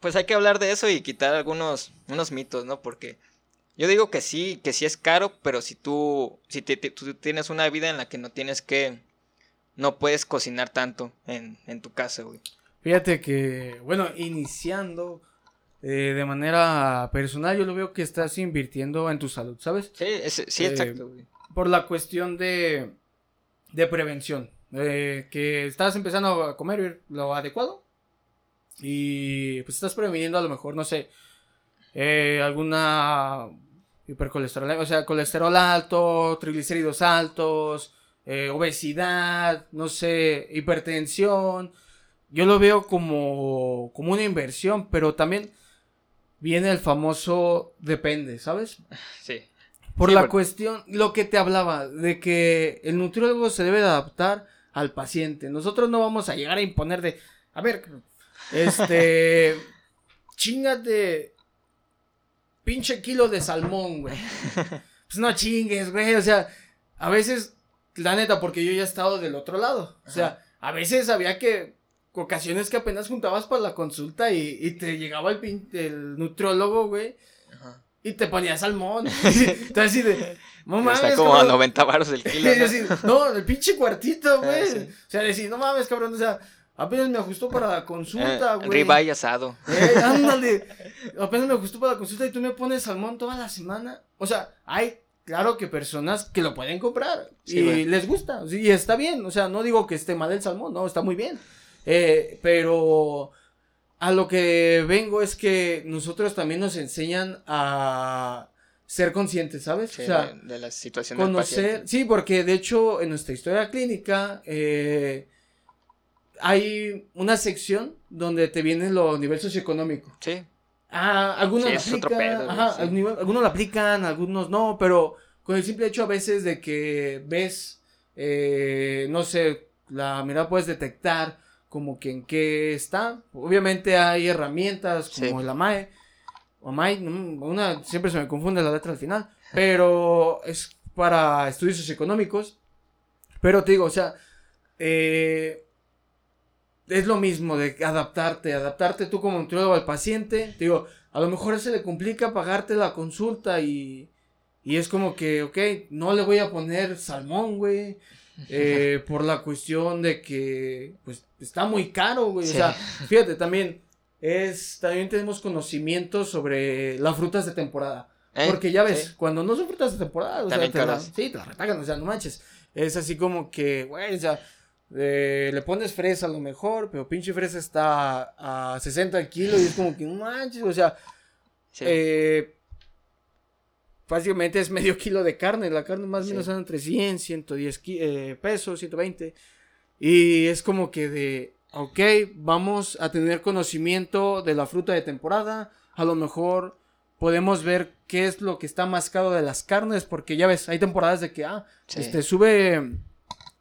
pues hay que hablar de eso y quitar algunos unos mitos, ¿no? Porque yo digo que sí, que sí es caro, pero si tú si tú tienes una vida en la que no tienes que no puedes cocinar tanto en, en tu casa, güey. Fíjate que, bueno, iniciando eh, de manera personal, yo lo veo que estás invirtiendo en tu salud, ¿sabes? Sí, sí, eh, exacto. por la cuestión de, de prevención. Eh, que estás empezando a comer lo adecuado y pues estás previniendo a lo mejor, no sé, alguna hipercolesterol, o sea, colesterol alto, triglicéridos altos, obesidad, no sé, hipertensión. Yo lo veo como, como una inversión, pero también viene el famoso depende, ¿sabes? Sí. Por la cuestión, lo que te hablaba, de que el nutriólogo se debe adaptar al paciente. Nosotros no vamos a llegar a imponer de, a ver, este, chingate pinche kilo de salmón, güey. Pues no chingues, güey, o sea, a veces, la neta, porque yo ya he estado del otro lado, o sea, a veces había que ocasiones que apenas juntabas para la consulta y, te llegaba el, el nutriólogo, güey. Y te ponía salmón. Entonces así de. No mames. Está como a 90 baros el kilo. ¿no? el pinche cuartito, ah, güey. O sea, decir, no mames, cabrón. O sea, apenas me ajustó para la consulta, eh, güey. Ribeye asado. ándale. apenas me ajustó para la consulta y tú me pones salmón toda la semana. O sea, hay claro que personas que lo pueden comprar y les gusta, y está bien, o sea, no digo que esté mal el salmón, no, está muy bien, eh, pero a lo que vengo es que nosotros también nos enseñan a ser conscientes, ¿sabes? o sea, de, la situación conocer, sí, porque de hecho en nuestra historia clínica eh, hay una sección donde te viene lo nivel socioeconómico. Sí. Ah, algunos lo aplican, ajá, algunos lo aplican, algunos no, pero con el simple hecho a veces de que ves, eh, no sé, la mirada puedes detectar como que en qué está. Obviamente hay herramientas como la MAE, o MAE, una, siempre se me confunde la letra al final, pero es para estudios socioeconómicos. Pero te digo, o sea, eh, es lo mismo de adaptarte, adaptarte tú como nutriólogo al paciente. Digo, a lo mejor se le complica pagarte la consulta y, y es como que, ok, no le voy a poner salmón, güey. Eh, por la cuestión de que, pues, está muy caro, güey. O sea, fíjate, también es, también tenemos conocimientos sobre las frutas de temporada. Eh, Porque ya ves, cuando no son frutas de temporada, o sea, te sí, te las retagan, o sea, no manches. Es así como que, güey, o sea, eh, le pones fresa a lo mejor, pero pinche fresa está a 60 kilos y es como que no manches, o sea, eh, fácilmente es medio kilo de carne, la carne más o menos anda entre 100, 110 eh, pesos, 120, y es como que de, ok, vamos a tener conocimiento de la fruta de temporada, a lo mejor podemos ver qué es lo que está más caro de las carnes, porque ya ves, hay temporadas de que, ah, este, sube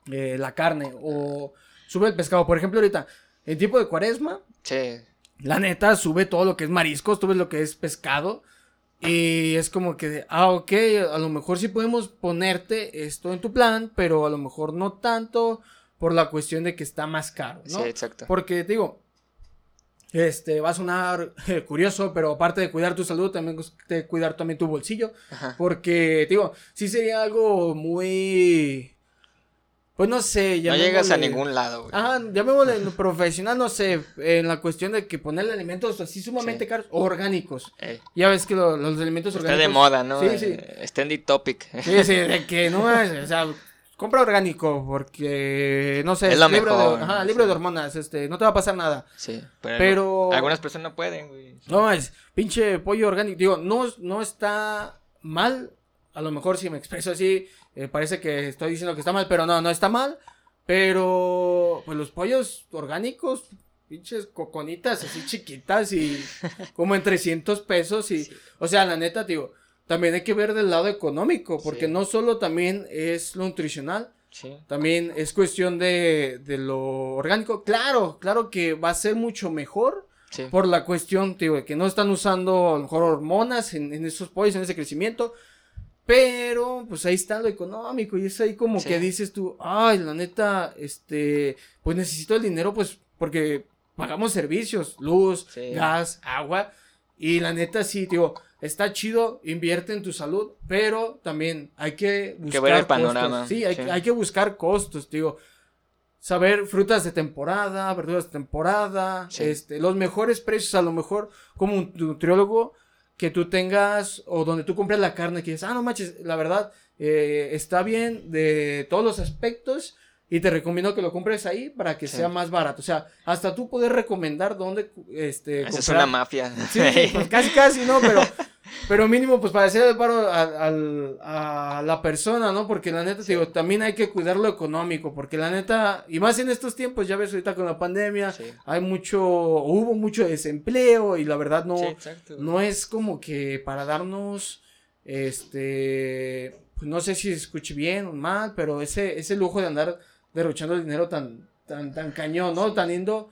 eh, la carne o sube el pescado. Por ejemplo, ahorita, el tipo de cuaresma. Sí. La neta, sube todo lo que es mariscos, tú ves lo que es pescado. Y es como que, ah, ok, a lo mejor sí podemos ponerte esto en tu plan, pero a lo mejor no tanto por la cuestión de que está más caro, ¿no? Sí, exacto. Porque, digo, este, va a sonar curioso, pero aparte de cuidar tu salud, también de cuidar también tu bolsillo. Porque, digo, sí sería algo muy pues no sé, ya. No llegas a ningún lado, güey. Ajá, llamémosle en lo profesional, no sé, en la cuestión de que ponerle alimentos así sumamente caros, orgánicos. Ya ves que los alimentos orgánicos. Está de moda, ¿no? Sí, sí. Eh, topic. Sí, sí, de que no es, o sea, compra orgánico porque, no sé, es lo mejor, de, ajá, libre de hormonas, este, no te va a pasar nada. Sí, pero, algunas personas no pueden, güey. No, es pinche pollo orgánico, digo, no, no está mal, a lo mejor si me expreso así, eh, parece que estoy diciendo que está mal, pero no, no está mal. Pero, pues los pollos orgánicos, pinches coconitas así chiquitas y como en 300 pesos. Y, o sea, la neta, digo, también hay que ver del lado económico, porque no solo también es lo nutricional, también es cuestión de, de, lo orgánico. Claro, claro que va a ser mucho mejor. Por la cuestión, digo, que no están usando a lo mejor hormonas en, en esos pollos, en ese crecimiento. Pero, pues ahí está lo económico. Y es ahí como que dices tú, ay, la neta, este, pues necesito el dinero, pues, porque pagamos servicios, luz, gas, agua. Y la neta, sí, digo, está chido, invierte en tu salud, pero también hay que buscar. Que ver el panorama. Sí, hay, hay que buscar costos, digo. Saber frutas de temporada, verduras de temporada, este, los mejores precios, a lo mejor, como un nutriólogo que tú tengas o donde tú compres la carne que dices, ah, no manches, la verdad, eh, está bien de todos los aspectos y te recomiendo que lo compres ahí para que sea más barato. O sea, hasta tú puedes recomendar dónde este, Esa es una mafia. Sí, pues casi, casi, ¿no? Pero, pero mínimo, pues para hacer el paro a, la persona, ¿no? Porque la neta, digo, también hay que cuidar lo económico, porque la neta, y más en estos tiempos, ya ves ahorita con la pandemia, hay mucho, hubo mucho desempleo y la verdad no, no es como que para darnos, este, pues no sé si se escuche bien o mal, pero ese, ese lujo de andar derrochando el dinero tan, tan, tan cañón, ¿no? Teniendo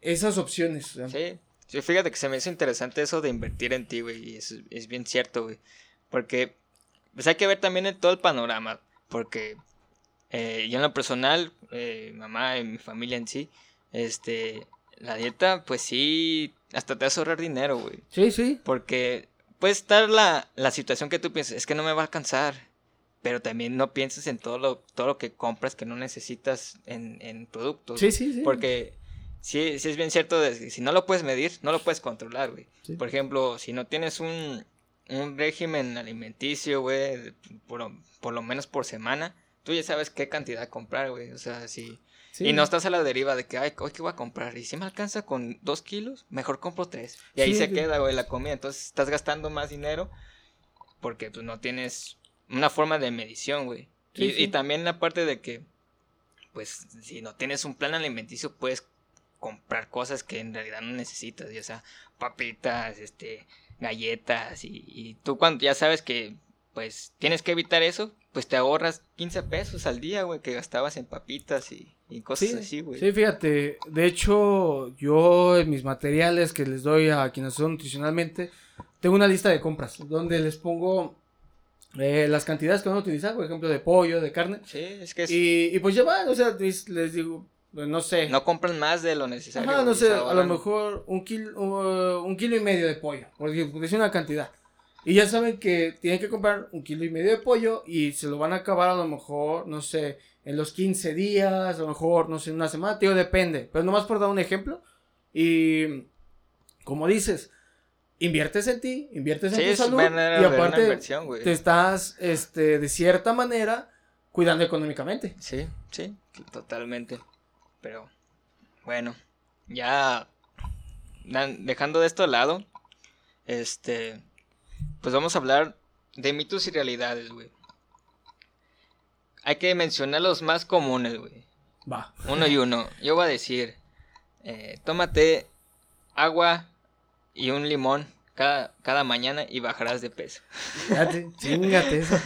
esas opciones. Sí. Sí, fíjate que se me hizo interesante eso de invertir en ti, güey, y es, es bien cierto, güey. Porque, pues hay que ver también en todo el panorama, porque eh, yo en lo personal, eh, mamá y mi familia en sí, este, la dieta, pues sí, hasta te hace ahorrar dinero, güey. Sí, sí. Porque puede estar la, la situación que tú piensas, es que no me va a alcanzar pero también no pienses en todo lo, todo lo que compras que no necesitas en, en productos. Sí, sí, sí. Porque sí, sí es bien cierto, de, si no lo puedes medir, no lo puedes controlar, güey. Por ejemplo, si no tienes un, un régimen alimenticio, güey, por, por, lo menos por semana, tú ya sabes qué cantidad comprar, güey. O sea, si... Y no estás a la deriva de que, ay, hoy qué voy a comprar. Y si me alcanza con dos kilos, mejor compro tres. Y ahí se queda, güey, la comida. Entonces estás gastando más dinero porque pues no tienes una forma de medición, güey. y, y, también la parte de que, pues, si no tienes un plan alimenticio, puedes comprar cosas que en realidad no necesitas, ya sea papitas, este, galletas, y, y tú cuando ya sabes que, pues, tienes que evitar eso, pues te ahorras 15 pesos al día, güey, que gastabas en papitas y, y cosas así, güey. Sí, fíjate, de hecho, yo en mis materiales que les doy a quienes son nutricionalmente, tengo una lista de compras donde les pongo eh, las cantidades que van a utilizar, por ejemplo, de pollo, de carne. Sí, es que Y, y pues ya van, o sea, les digo, no sé. No compran más de lo necesario. Ajá, no sé, a lo mejor un kilo, uh, un kilo y medio de pollo, porque es una cantidad. Y ya saben que tienen que comprar un kilo y medio de pollo y se lo van a acabar a lo mejor, no sé, en los 15 días, a lo mejor, no sé, una semana, tío, depende. Pero nomás por dar un ejemplo. Y como dices, inviertes en ti, inviertes en tu salud y aparte te estás, este, de cierta manera cuidando económicamente. Sí, sí, totalmente. Pero, bueno, ya dejando de esto al lado, este, pues vamos a hablar de mitos y realidades, güey. Hay que mencionar los más comunes, güey. Va. Uno y uno. Yo voy a decir, eh, tómate agua y un limón cada, cada mañana y bajarás de peso. Fíjate, chingate eso.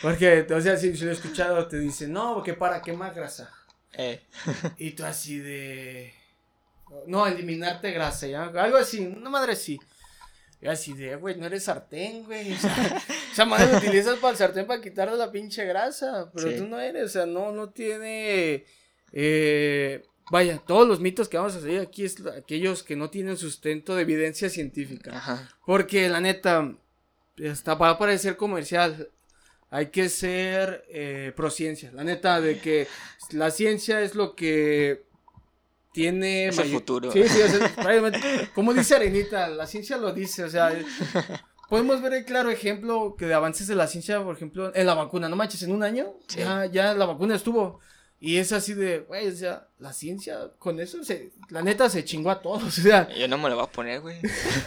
Porque, o sea, si, si lo he escuchado, te dicen, no, que para quemar grasa. Eh. y tú así de... No, eliminarte grasa, ¿ya? Algo así, una madre así. Y así de, güey, no eres sartén, güey. O sea, madre lo utilizas para el sartén para quitarle la pinche grasa. Pero tú no eres, o sea, no, no tiene... Eh, Vaya, todos los mitos que vamos a salir aquí es aquellos que no tienen sustento de evidencia científica. Ajá. Porque la neta, está para parecer comercial. Hay que ser eh, prociencia. La neta, de que la ciencia es lo que tiene. Es el futuro. Sí, sí, como dice Arenita, la ciencia lo dice. O sea, podemos ver el claro ejemplo que de avances de la ciencia, por ejemplo, en la vacuna. No manches, en un año ya, ya la vacuna estuvo. Y es así de, güey, o sea, la ciencia con eso, se, la neta se chingó a todos, o sea. Yo no me lo voy a poner, güey.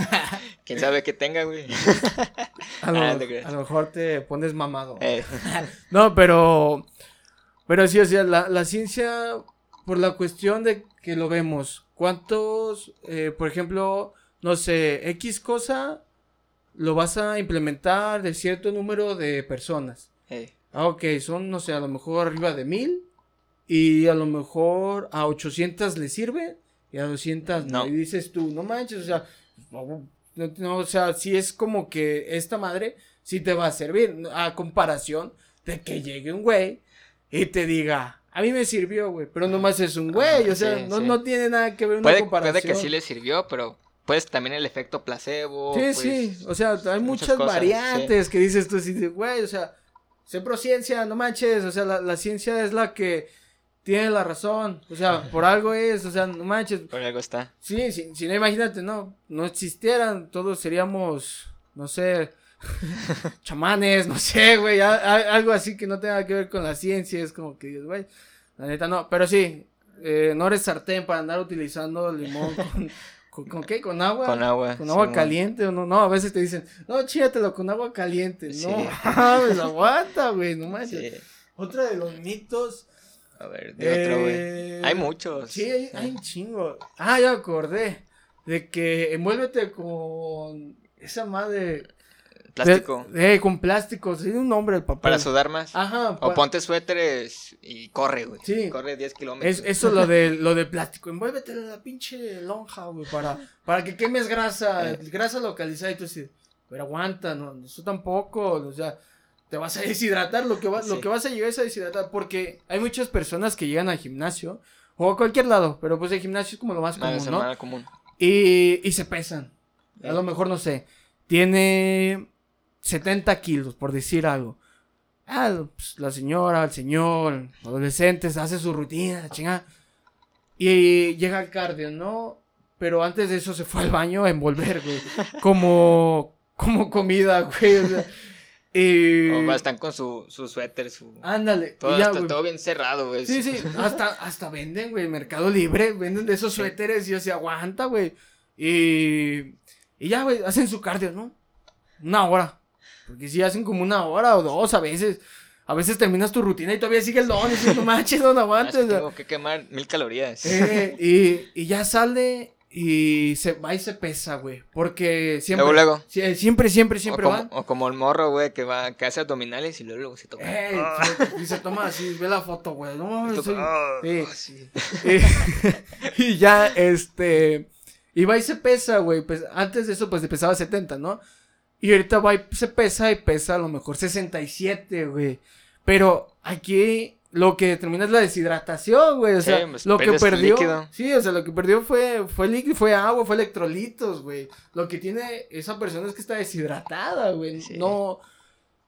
Quién sabe qué tenga, güey. a, lo, ah, a, lo, mejor te pones mamado. Eh. no, pero, pero sí, o sea, la, la, ciencia, por la cuestión de que lo vemos, ¿cuántos, eh, por ejemplo, no sé, X cosa lo vas a implementar de cierto número de personas? Eh. Ah, ok, son, no sé, a lo mejor arriba de mil y a lo mejor a 800 le sirve y a 200 no. Y dices tú, no manches, o sea, no, o sea, si es como que esta madre sí te va a servir, a comparación de que llegue un güey y te diga, a mí me sirvió, güey, pero nomás es un güey, o sea, no, no tiene nada que ver una comparación. Puede que sí le sirvió, pero pues también el efecto placebo. Sí, sí, pues, o sea, hay muchas, variantes que dices tú, así güey, o sea, sé ciencia, no manches, o sea, la, la ciencia es la que tiene la razón. O sea, por algo es, o sea, no manches. Por algo está. Sí, si, no, imagínate, no, no existieran, todos seríamos, no sé, chamanes, no sé, güey, algo así que no tenga que ver con la ciencia, es como que, güey, la neta no, pero sí, eh, no eres sartén para andar utilizando limón con, con, qué, con agua. Con agua. Con agua caliente o no, no, a veces te dicen, no, chígatelo con agua caliente, no, pues aguanta, güey, no manches. Otra de los mitos a ver, de otro, güey. Eh, hay muchos. Sí, hay, un chingo. Ah, ya acordé. De que envuélvete con esa madre. Plástico. eh, con plástico. Tiene un nombre el papá. Para sudar más. Ajá. O ponte suéteres y corre, güey. Sí. Corre 10 kilómetros. Es, eso lo de, lo de plástico. Envuélvete en la pinche lonja, güey. Para, para que quemes grasa. Eh. Grasa localizada y tú así. Pero aguanta, no, eso tampoco. O sea, te vas a deshidratar, lo que, lo que vas a llegar es a deshidratar, porque hay muchas personas que llegan al gimnasio, o a cualquier lado, pero pues el gimnasio es como lo más común, ¿no? Común. Y, y se pesan, a lo mejor, no sé, tiene 70 kilos, por decir algo. Ah, pues, la señora, el señor, adolescentes, hace su rutina, chingada. Y llega al cardio, ¿no? Pero antes de eso se fue al baño a envolver, güey. Como como comida, güey. O sea, y... O están con su, su suéter, su... Ándale. Todo, ya, está todo bien cerrado, güey. Sí, sí, hasta, hasta venden, güey, Mercado Libre, venden de esos Sí. suéteres y yo se aguanta, güey. Y, y ya, güey, hacen su cardio, ¿no? Una hora. Porque sí hacen como una hora o dos a veces. A veces terminas tu rutina y todavía sigue el don y dices, no manches, no, no es aguantes. tengo que quemar mil calorías. Eh, y, y ya sale y se va y se pesa, güey. Porque siempre. Luego, luego. Siempre, siempre, siempre o, van. como, o como el morro, güey, que va, que hace abdominales y luego, luego se toca. Ey, Ah, y se toma así, ve la foto, güey. No soy- Ah, sí. sí. Y, y ya, este. Y va y se pesa, güey. Pues antes de eso, pues pesaba 70, ¿no? Y ahorita va y se pesa y pesa a lo mejor 67, güey. Pero aquí lo que determina es la deshidratación, güey. O sea, pues, lo que perdió. líquido. Sí, o sea, lo que perdió fue, fue líquido, fue agua, fue electrolitos, güey. Lo que tiene esa persona es que está deshidratada, güey. Sí. No,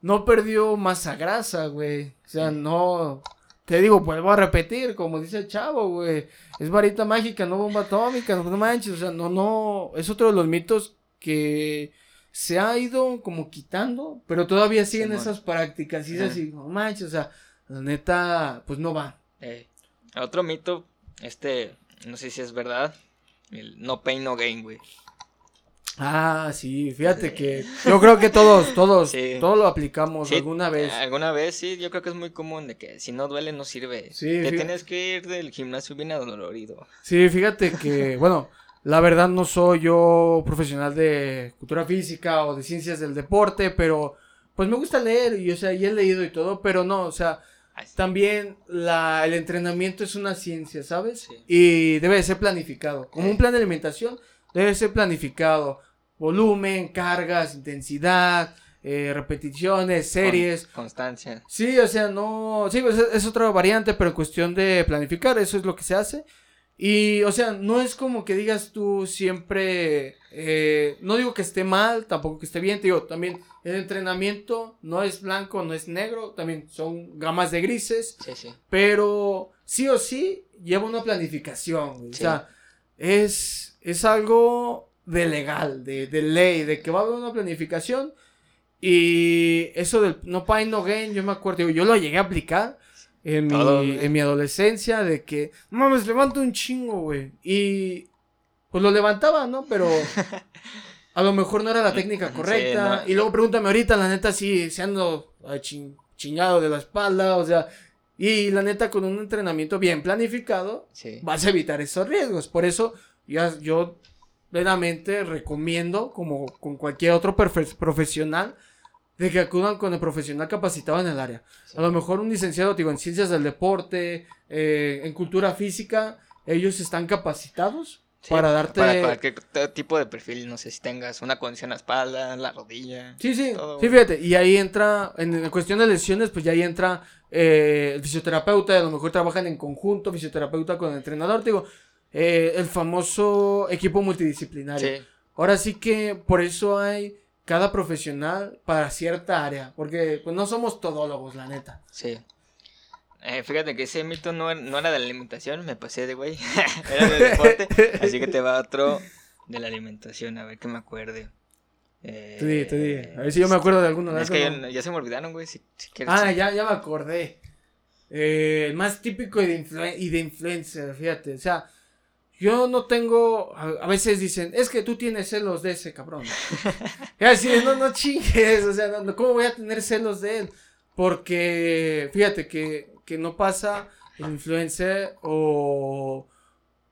no perdió masa grasa, güey. O sea, no. Te digo, vuelvo a repetir, como dice el chavo, güey. Es varita mágica, no bomba atómica, no, manches. O sea, no, no. Es otro de los mitos que se ha ido como quitando, pero todavía siguen esas prácticas. Y es así, no manches, o sea, la neta, pues no va. Eh, otro mito, este, no sé si es verdad, el no pain, no gain, güey. Ah, sí, fíjate que yo creo que todos, todos, Sí. todos lo aplicamos Sí, alguna vez. Alguna vez, sí, yo creo que es muy común de que si no duele no sirve. Sí, Te sí. tienes que ir del gimnasio bien adolorido. Sí, fíjate que, bueno, la verdad no soy yo profesional de cultura física o de ciencias del deporte, pero pues me gusta leer y, o sea, y he leído y todo, pero no, o sea, También la, el entrenamiento es una ciencia, ¿sabes? Sí. Y debe de ser planificado. Como Eh. un plan de alimentación, debe ser planificado. Volumen, cargas, intensidad, eh, repeticiones, con- series. constancia. Sí, o sea, no. Sí, pues es, es otra variante, pero en cuestión de planificar, eso es lo que se hace. Y, o sea, no es como que digas tú siempre. eh, no digo que esté mal, tampoco que esté bien. Te digo, también el entrenamiento no es blanco, no es negro, también son gamas de grises. Sí, sí. Pero sí o sí lleva una planificación. Sí. O sea, es, es algo de legal, de, de ley, de que va a haber una planificación. Y eso del no pain, no gain, yo me acuerdo, digo, yo lo llegué a aplicar en mi, en mi adolescencia, de que, mames, levanto un chingo, güey. Y pues lo levantaba, ¿no? Pero a lo mejor no era la técnica Sí, correcta. no. Y luego pregúntame ahorita, la neta, sí, se ando chin- chingado de la espalda, o sea, y la neta, con un entrenamiento bien planificado, Sí. vas a evitar esos riesgos. Por eso, ya, yo plenamente recomiendo, como con cualquier otro profesional, de que acudan con el profesional capacitado en el área. Sí. A lo mejor un licenciado, digo, en ciencias del deporte, eh, en cultura física, ellos están capacitados Sí, para darte... Para cualquier tipo de perfil, no sé si tengas una condición en la espalda, en la rodilla. Sí, sí, Todo, sí, fíjate, y ahí entra, en, en cuestión de lesiones, pues ya ahí entra eh, el fisioterapeuta, a lo mejor trabajan en conjunto, fisioterapeuta con el entrenador, te digo, eh, el famoso equipo multidisciplinario. Sí. Ahora sí que por eso hay cada profesional para cierta área, porque pues no somos todólogos, la neta. Sí. Eh, fíjate que ese mito no, era- no era de la alimentación, me pasé de güey. era del deporte. Así que te va otro de la alimentación, a ver que me acuerde. Eh, Te di, te di. A ver si yo me acuerdo de alguno. de Es que ya, se me olvidaron, güey. Si, si quieres. Ah, ya, ya me acordé. Eh, el más típico y de, y de influencer, fíjate. O sea, yo no tengo. A, a veces dicen, es que tú tienes celos de ese cabrón. y así, de, no, no chingues. O sea, no, ¿cómo voy a tener celos de él? Porque, fíjate que, que no pasa el influencer o.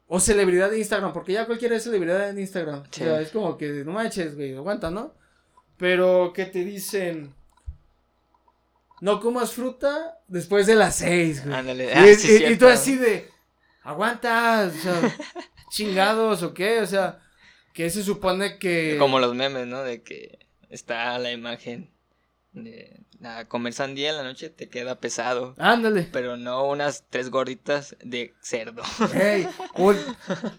O celebridad de Instagram, porque ya cualquiera es celebridad en Instagram. Sí. O sea, es como que no manches, güey, aguanta, ¿no? Pero que te dicen. No comas fruta después de las seis, güey. Ándale. Y, Ah, y- sí, y tú así de. Aguanta, o sea, chingados o qué, o sea, que se supone que. Como los memes, ¿no? De que está la imagen de a comer sandía en la noche te queda pesado. Ándale. Pero no unas tres gorditas de cerdo. Ey, un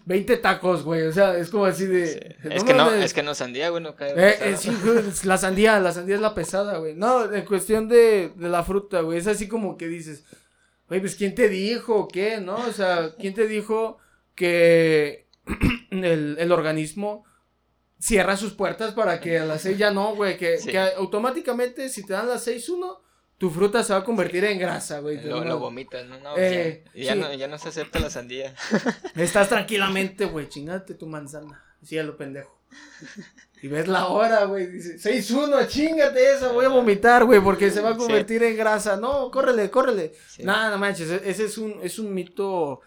20 tacos, güey. O sea, es como así de. es que no, es que no sandía, güey, no cae Eh, eh, sí, güey, la sandía, la sandía es la pesada, güey. No, en cuestión de, de la fruta, güey. Es así como que dices, güey, pues ¿quién te dijo qué, no? O sea, ¿quién te dijo que el, el organismo cierra sus puertas para que a las 6 ya no, güey. Que, Sí. que automáticamente, si te dan las 6-1, tu fruta se va a convertir en grasa, güey. Lo, No, lo vomitas, ¿no? no Eh, ya, ya sí. no, ya no se acepta la sandía. Estás tranquilamente, güey, chingate tu manzana. Sí, a lo pendejo. Y ves la hora, güey, dice, 6-1, chingate esa, voy a vomitar, güey, porque se va a convertir en grasa. No, córrele, córrele. Nada, no manches, e- ese es un, es un mito,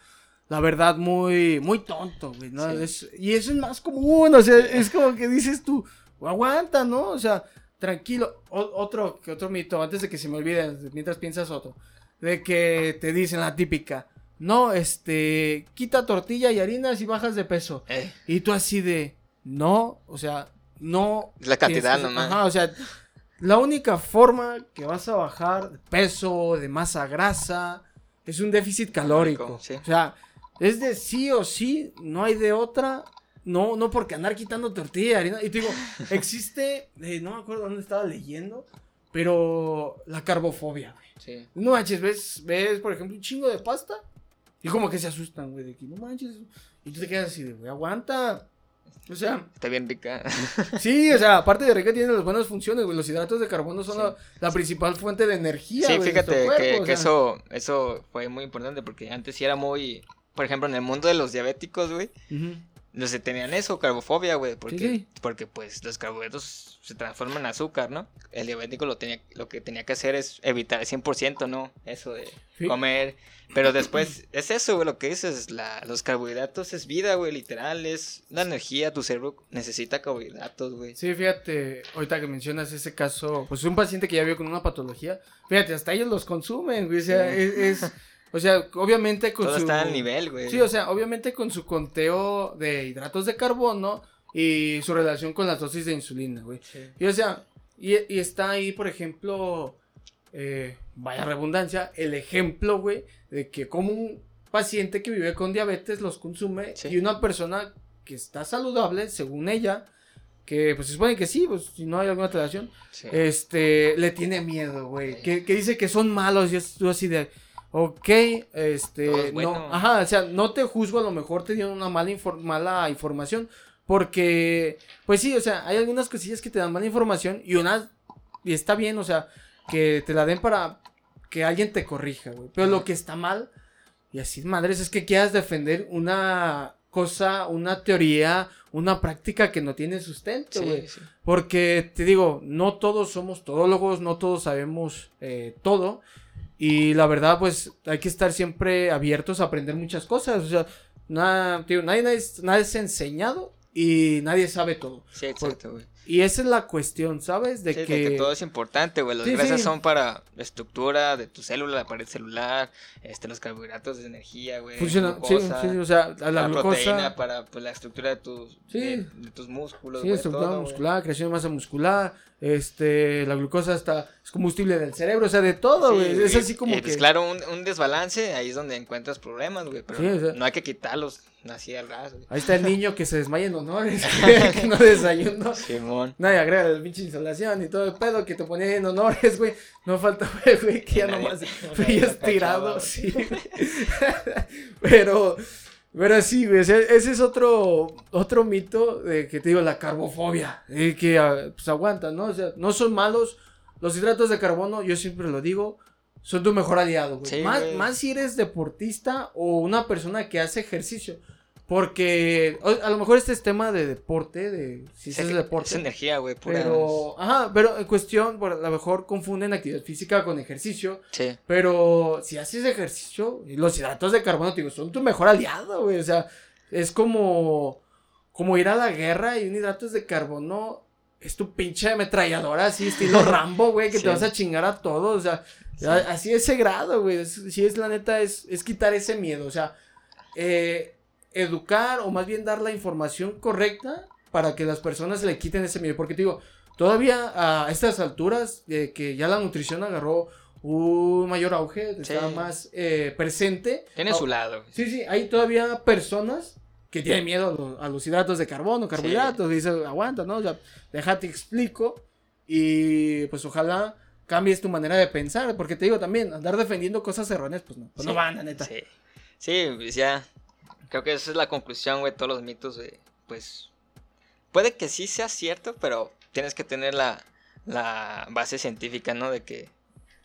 la verdad, muy, muy tonto, güey, ¿no? Sí. Es- y eso es más común, o sea, es como que dices tú, aguanta, ¿no? O sea, tranquilo. O- otro, que otro mito, antes de que se me olvide, mientras piensas otro, de que te dicen la típica, no, este, quita tortilla y harinas y bajas de peso. Eh, Y tú así de, no, o sea, no. La cantidad que- nomás. Ajá, o sea, la única forma que vas a bajar de peso, de masa grasa, es un déficit calórico. Calórico, sí. O sea, es de sí o sí, no hay de otra. No, no porque andar quitando tortilla y harina. Y te digo, existe, eh, no me acuerdo dónde estaba leyendo, pero la carbofobia, güey. sí. No manches, ves, ves, por ejemplo, un chingo de pasta. Y como que se asustan, güey, de que no manches. Y tú te quedas así de, güey, aguanta. O sea, Está bien rica. sí, o sea, aparte de rica tiene las buenas funciones, güey. Los hidratos de carbono son Sí. la, la principal fuente de energía, Sí, güey, de fíjate que, que eso, eso fue muy importante porque antes sí era muy, por ejemplo, en el mundo de los diabéticos, güey, Ujú. no se tenían eso, carbofobia, güey, porque, sí. porque pues los carbohidratos se transforman en azúcar, ¿no? El diabético lo tenía, lo que tenía que hacer es evitar el 100%, ¿no? Eso de Sí. comer, pero después es eso, güey, lo que dices, la, los carbohidratos es vida, güey, literal, es la energía, tu cerebro necesita carbohidratos, güey. Sí, fíjate, ahorita que mencionas ese caso, pues un paciente que ya vio con una patología, fíjate, hasta ellos los consumen, güey, o sea, es, es- o sea, obviamente con Todo su... está al nivel, güey. Sí, o sea, obviamente con su conteo de hidratos de carbono y su relación con las dosis de insulina, güey. Sí. Y o sea, y, y está ahí, por ejemplo, eh, vaya redundancia, el ejemplo, güey, de que como un paciente que vive con diabetes los consume Sí. y una persona que está saludable, según ella, que pues se supone que sí, pues si no hay alguna alteración, Sí. este, le tiene miedo, güey. Que, que dice que son malos y es tú así de, ok, este, Todo es no, ajá, o sea, no te juzgo, a lo mejor te dieron una mala, infor- mala información, porque, pues sí, o sea, hay algunas cosillas que te dan mala información y unas, y está bien, o sea, que te la den para que alguien te corrija, güey. Pero lo que está mal, y así, madres, es que quieras defender una cosa, una teoría, una práctica que no tiene sustento, Sí, güey. sí. Porque te digo, no todos somos todólogos, no todos sabemos eh, todo. Y la verdad, pues hay que estar siempre abiertos a aprender muchas cosas. O sea, nada, digo, nadie, nadie, nadie es enseñado y nadie sabe todo. Sí, exacto, güey. Y esa es la cuestión, ¿sabes? De Sí, de que... que todo es importante, güey. Las Sí, grasas sí. son para la estructura de tu célula, la pared celular, este, los carbohidratos de energía, güey. Funciona, sí, glucosa, sí, o sea, la, la, glucosa... proteína para pues, la estructura de tus, de, de tus músculos, Sí, estructura todo, muscular, creación de masa muscular, este, la glucosa hasta es combustible del cerebro, o sea, de todo, güey. es así como y, que... pues claro, un, un desbalance, ahí es donde encuentras problemas, güey. Pero Sí, o sea- no hay que quitarlos así al güey. Ahí está el niño que se desmaya en honores, que no desayunó. Simón. Nadie agrega la pinche instalación y todo el pedo que te ponía en honores, güey. No falta, güey, que ya Nadie- nomás veías tirado, sí. pero, pero sí, güey, ese es otro, otro mito de que te digo, la carbofobia. Y que, ah, pues, aguanta, ¿no? O sea, no son malos. Los hidratos de carbono, yo siempre lo digo, son tu mejor aliado, güey. Sí, más, güey. más si eres deportista o una persona que hace ejercicio. Porque a lo mejor este es tema de deporte, de si Es, es que- deporte. es energía, güey, pura. Pero, ajá, pero en cuestión, por, a lo mejor confunden actividad física con ejercicio. Sí. Pero si haces ejercicio, los hidratos de carbono, te digo, son tu mejor aliado, güey. O sea, es como, como ir a la guerra y un hidratos de carbono es tu pinche ametralladora, así, estilo Rambo, güey, que Sí. te vas a chingar a todos. O sea, Sí. así ese grado, güey. es- Si es la neta, es, es quitar ese miedo. O sea, eh, educar o más bien dar la información correcta para que las personas le quiten ese miedo. Porque te digo, todavía a estas alturas de que ya la nutrición agarró un mayor auge, Sí. está más eh, presente. Tiene su lado. Sí, sí, hay todavía personas que tienen miedo a, lo- a los hidratos de carbono, carbohidratos, y dicen, aguanta, ¿no? O sea, déjate explico y pues ojalá cambies tu manera de pensar, porque te digo también, andar defendiendo cosas erróneas, pues no, pues no Sí, van, la neta. Sí. Sí, pues ya. Creo que esa es la conclusión, güey. Todos los mitos, güey, pues. puede que sí sea cierto, pero tienes que tener la, la base científica, ¿no? De que,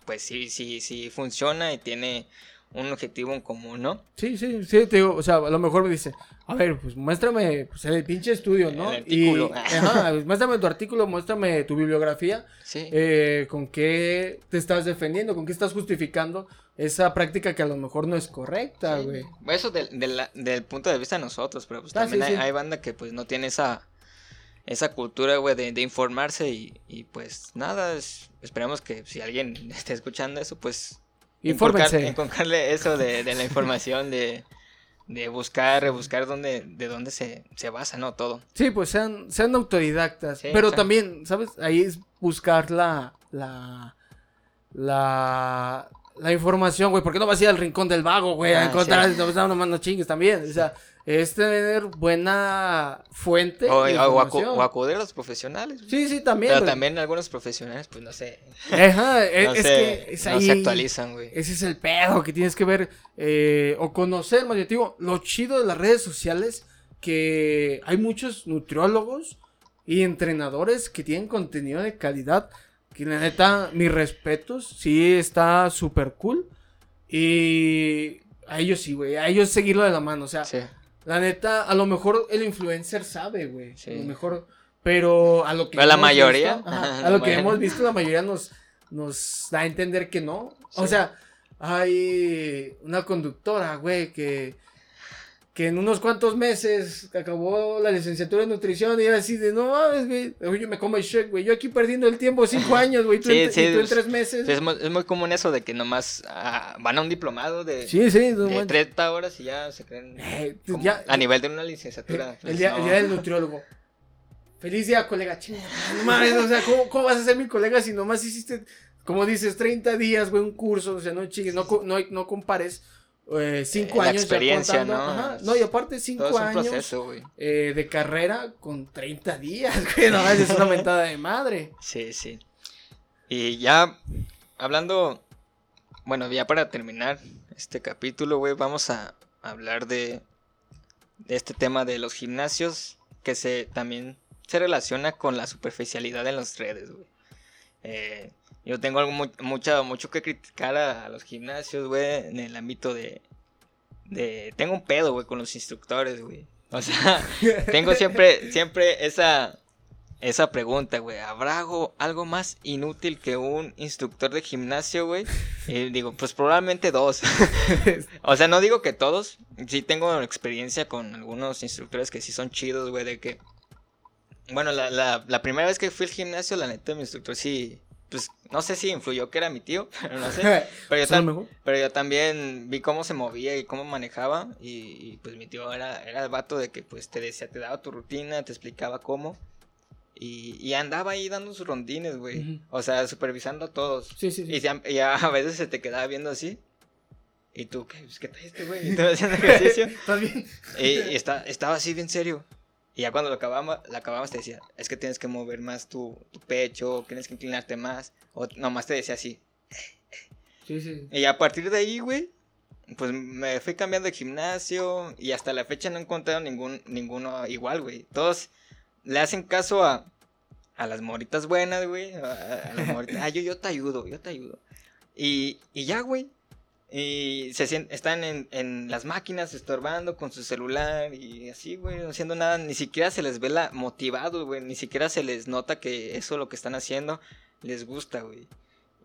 pues sí, sí, sí funciona y tiene un objetivo en común, ¿no? Sí, sí, sí, te digo, o sea, a lo mejor me dice, a ver, pues muéstrame pues, el pinche estudio, ¿no? El artículo. Y, ajá, pues, muéstrame tu artículo, muéstrame tu bibliografía, Sí. eh, con qué te estás defendiendo, con qué estás justificando esa práctica que a lo mejor no es correcta, Sí. güey. Eso del, del, del punto de vista de nosotros, pero pues Ah, también sí, hay, hay banda que pues no tiene esa, esa cultura, güey, de, de informarse y, y, pues nada, es- esperemos que si alguien esté escuchando eso, pues Infórmense. inculcar- inculcarle eso de, de la información, de, de buscar, rebuscar dónde, de dónde se, se basa, ¿no? Todo. Sí, pues sean, sean autodidactas. Sí, pero o sea- también, ¿sabes? Ahí es buscar la. la. la. La información, güey. ¿Por qué no vas a ir al rincón del vago, güey? A Ah, encontrar. sí. No, no, no, no chingues también. O sea, es tener buena fuente. O, de o acu- o acudir a los profesionales. güey. Sí, sí, también. Pero güey. también algunos profesionales, pues no sé, Ajá, es, no, es se, que es no ahí. se actualizan, güey. Ese es el pedo que tienes que ver eh, o conocer, más bien, digo, lo chido de las redes sociales que hay muchos nutriólogos y entrenadores que tienen contenido de calidad que la neta, mis respetos, sí está súper cool y a ellos sí, güey, a ellos seguirlo de la mano, o sea, Sí. la neta, a lo mejor el influencer sabe, güey, Sí. a lo mejor, pero a lo que A la mayoría. visto, ajá, Ajá, a lo que hemos visto, la mayoría nos, nos da a entender que no. O sea, hay una conductora, güey, que, que en unos cuantos meses acabó la licenciatura en nutrición y era así de, no mames, güey, Oye, yo me como el shake, güey, yo aquí perdiendo el tiempo cinco años, güey, tú, Sí, en, sí, y tú en es- tres meses. Sí, es, muy, es muy común eso de que nomás ah, van a un diplomado de, Sí, sí, no de manches. 30 horas y ya se creen Eh, como ya- a nivel de una licenciatura. El pues, día, no. el día del nutriólogo. Feliz día, colega. Chinga, no mames, o sea, ¿cómo, cómo vas a ser mi colega si nomás hiciste, como dices, 30 días, güey, un curso? O sea, no chingues, no, no, no compares eh, cinco la años experiencia, ya contando. ¿no? Ajá, no, y aparte Todo cinco es un años proceso, eh, de carrera con 30 días, güey. No, es una mentada de madre. Sí, sí. Y ya hablando, bueno, ya para terminar este capítulo, güey, vamos a hablar de, de este tema de los gimnasios que se también se relaciona con la superficialidad en las redes, güey. Eh, yo tengo algo mu- mucha, mucho que criticar a, a los gimnasios, güey, en el ámbito de, de... Tengo un pedo, güey, con los instructores, güey. O sea, tengo siempre, siempre esa, esa pregunta, güey. ¿Habrá algo, algo más inútil que un instructor de gimnasio, güey? Y digo, pues probablemente dos. o sea, no digo que todos. Sí tengo experiencia con algunos instructores que sí son chidos, güey, de que... Bueno, la, la, la primera vez que fui al gimnasio, la neta, mi instructor sí... Pues no sé si influyó que era mi tío, pero no sé. Pero yo, también vi cómo se movía y cómo manejaba. Y, y, pues mi tío era, era el vato de que pues te decía, te daba tu rutina, te explicaba cómo. Y, y andaba ahí dando sus rondines, güey. O sea, supervisando a todos. Sí, sí, sí. Y, a, veces se te quedaba viendo así. Y tú, ¿qué, pues, ¿qué traes este güey? Y tú haciendo ejercicio. ¿Estás bien? y y está, estaba así bien serio. Y ya cuando lo acabamos, te decía, es que tienes que mover más tu, tu pecho, tienes que inclinarte más. O nomás te decía así, Sí, sí. y a partir de ahí, güey, pues me fui cambiando de gimnasio y hasta la fecha no he encontrado ningún, ninguno igual, güey. Todos le hacen caso a, a las moritas buenas, güey. A, a las moritas, ah, yo, yo te ayudo, yo te ayudo. Y, y ya, güey. Y se están en, en las máquinas estorbando con su celular y así, güey, no haciendo nada. Ni siquiera se les ve la motivado, güey. Ni siquiera se les nota que eso lo que están haciendo les gusta, güey.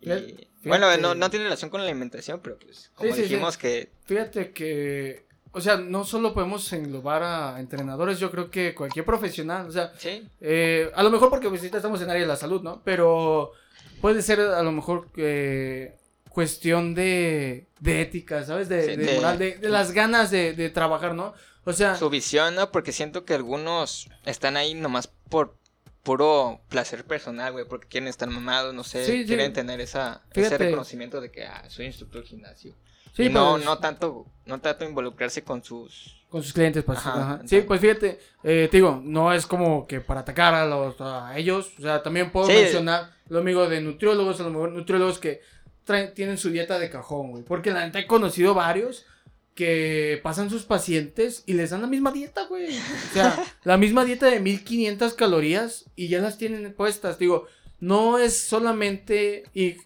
Y, Fíjate- bueno, no, no tiene relación con la alimentación, pero pues, como Sí, sí, sí. dijimos que Fíjate que, o sea, no solo podemos englobar a entrenadores, yo creo que cualquier profesional, o sea, sí, eh, a lo mejor porque pues, estamos en área de la salud, ¿no? Pero puede ser a lo mejor que cuestión de, de ética, ¿sabes? De, Sí, de de- moral, de, de las ganas de, de trabajar, ¿no? O sea, su visión, ¿no? Porque siento que algunos están ahí nomás por puro placer personal, güey, porque quieren estar mamados, no sé, Sí, sí. quieren tener esa, ese reconocimiento de que, ah, soy instructor de gimnasio. sí, y no, pues, no tanto, no tanto involucrarse con sus... con sus clientes, pues, Ajá, Sí, pues fíjate, eh, te digo, no es como que para atacar a los a ellos, o sea, también puedo Sí. mencionar lo amigo de nutriólogos, a lo mejor nutriólogos que traen, tienen su dieta de cajón, güey, porque la neta he conocido varios que pasan sus pacientes y les dan la misma dieta, güey. O sea, la misma dieta de 1500 calorías y ya las tienen puestas. Digo, no es solamente y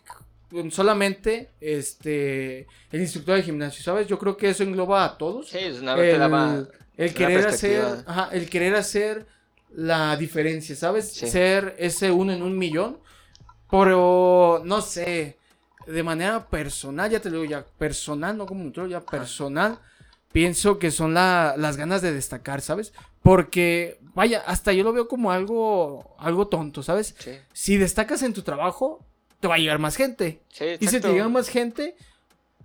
solamente este el instructor de gimnasio, ¿sabes? Yo creo que eso engloba a todos. Sí, es una el, el querer hacer, ajá, el querer hacer la diferencia, ¿sabes? Ser ese uno en un millón. Pero no sé, de manera personal, ya te lo digo ya, personal, no como un ya personal, pienso que son las ganas de destacar, ¿sabes? Porque, vaya, hasta yo lo veo como algo, algo tonto, ¿sabes? Si destacas en tu trabajo, te va a llegar más gente. y si te llega más gente,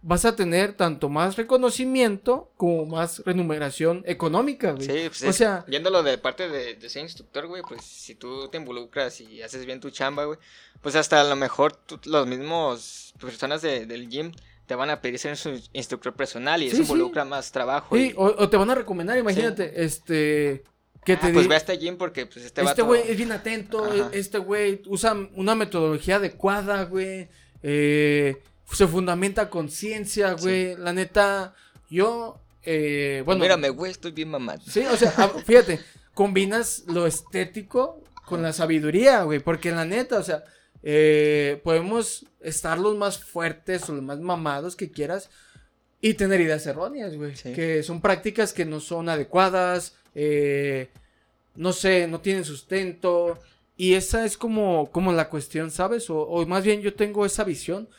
vas a tener tanto más reconocimiento como más remuneración económica, güey. Sí, pues o sea, viéndolo de parte de, de ser instructor, güey, pues si tú te involucras y haces bien tu chamba, güey, pues hasta a lo mejor los mismos personas del gym te van a pedir ser su instructor personal y eso involucra más trabajo. Sí, o, te van a recomendar, imagínate, este... Que te ah, pues ve a este gym porque pues este Este güey es bien atento, este güey usa una metodología adecuada, güey. Eh, se fundamenta con ciencia, güey. La neta, yo, eh, bueno. Mírame, güey, estoy bien mamado. Sí, o sea, fíjate, combinas lo estético con la sabiduría, güey. Porque la neta, o sea, eh, podemos estar los más fuertes o los más mamados que quieras y tener ideas erróneas, güey. Que son prácticas que no son adecuadas, eh, no sé, no tienen sustento. Y esa es como, como la cuestión, ¿sabes? o más bien yo tengo esa visión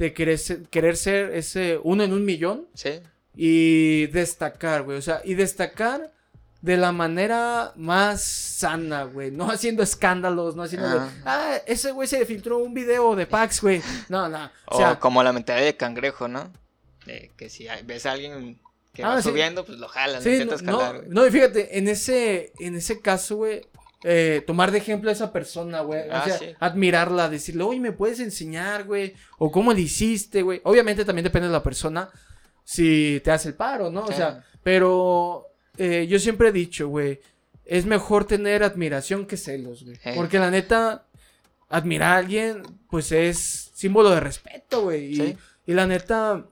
de querer ser, querer ser ese uno en un millón. Sí. Y destacar, güey. O sea, y destacar de la manera más sana, güey. No haciendo escándalos, no haciendo. Ah, ah ese güey se filtró un video de Pax, güey. No, no. O, sea, como la mentalidad de cangrejo, ¿no? De que si ves a alguien que va ah, subiendo, pues lo jalas, sí, intentas no, jalar, no, y fíjate, en ese, en ese caso, güey, eh, tomar de ejemplo a esa persona, güey. o ah, sea, admirarla, decirle, oye, ¿me puedes enseñar, güey? O cómo le hiciste, güey. Obviamente también depende de la persona si te hace el paro, ¿no? O sea, pero eh, yo siempre he dicho, güey, es mejor tener admiración que celos, güey. Porque la neta, admirar a alguien, pues es símbolo de respeto, güey. Y, y la neta,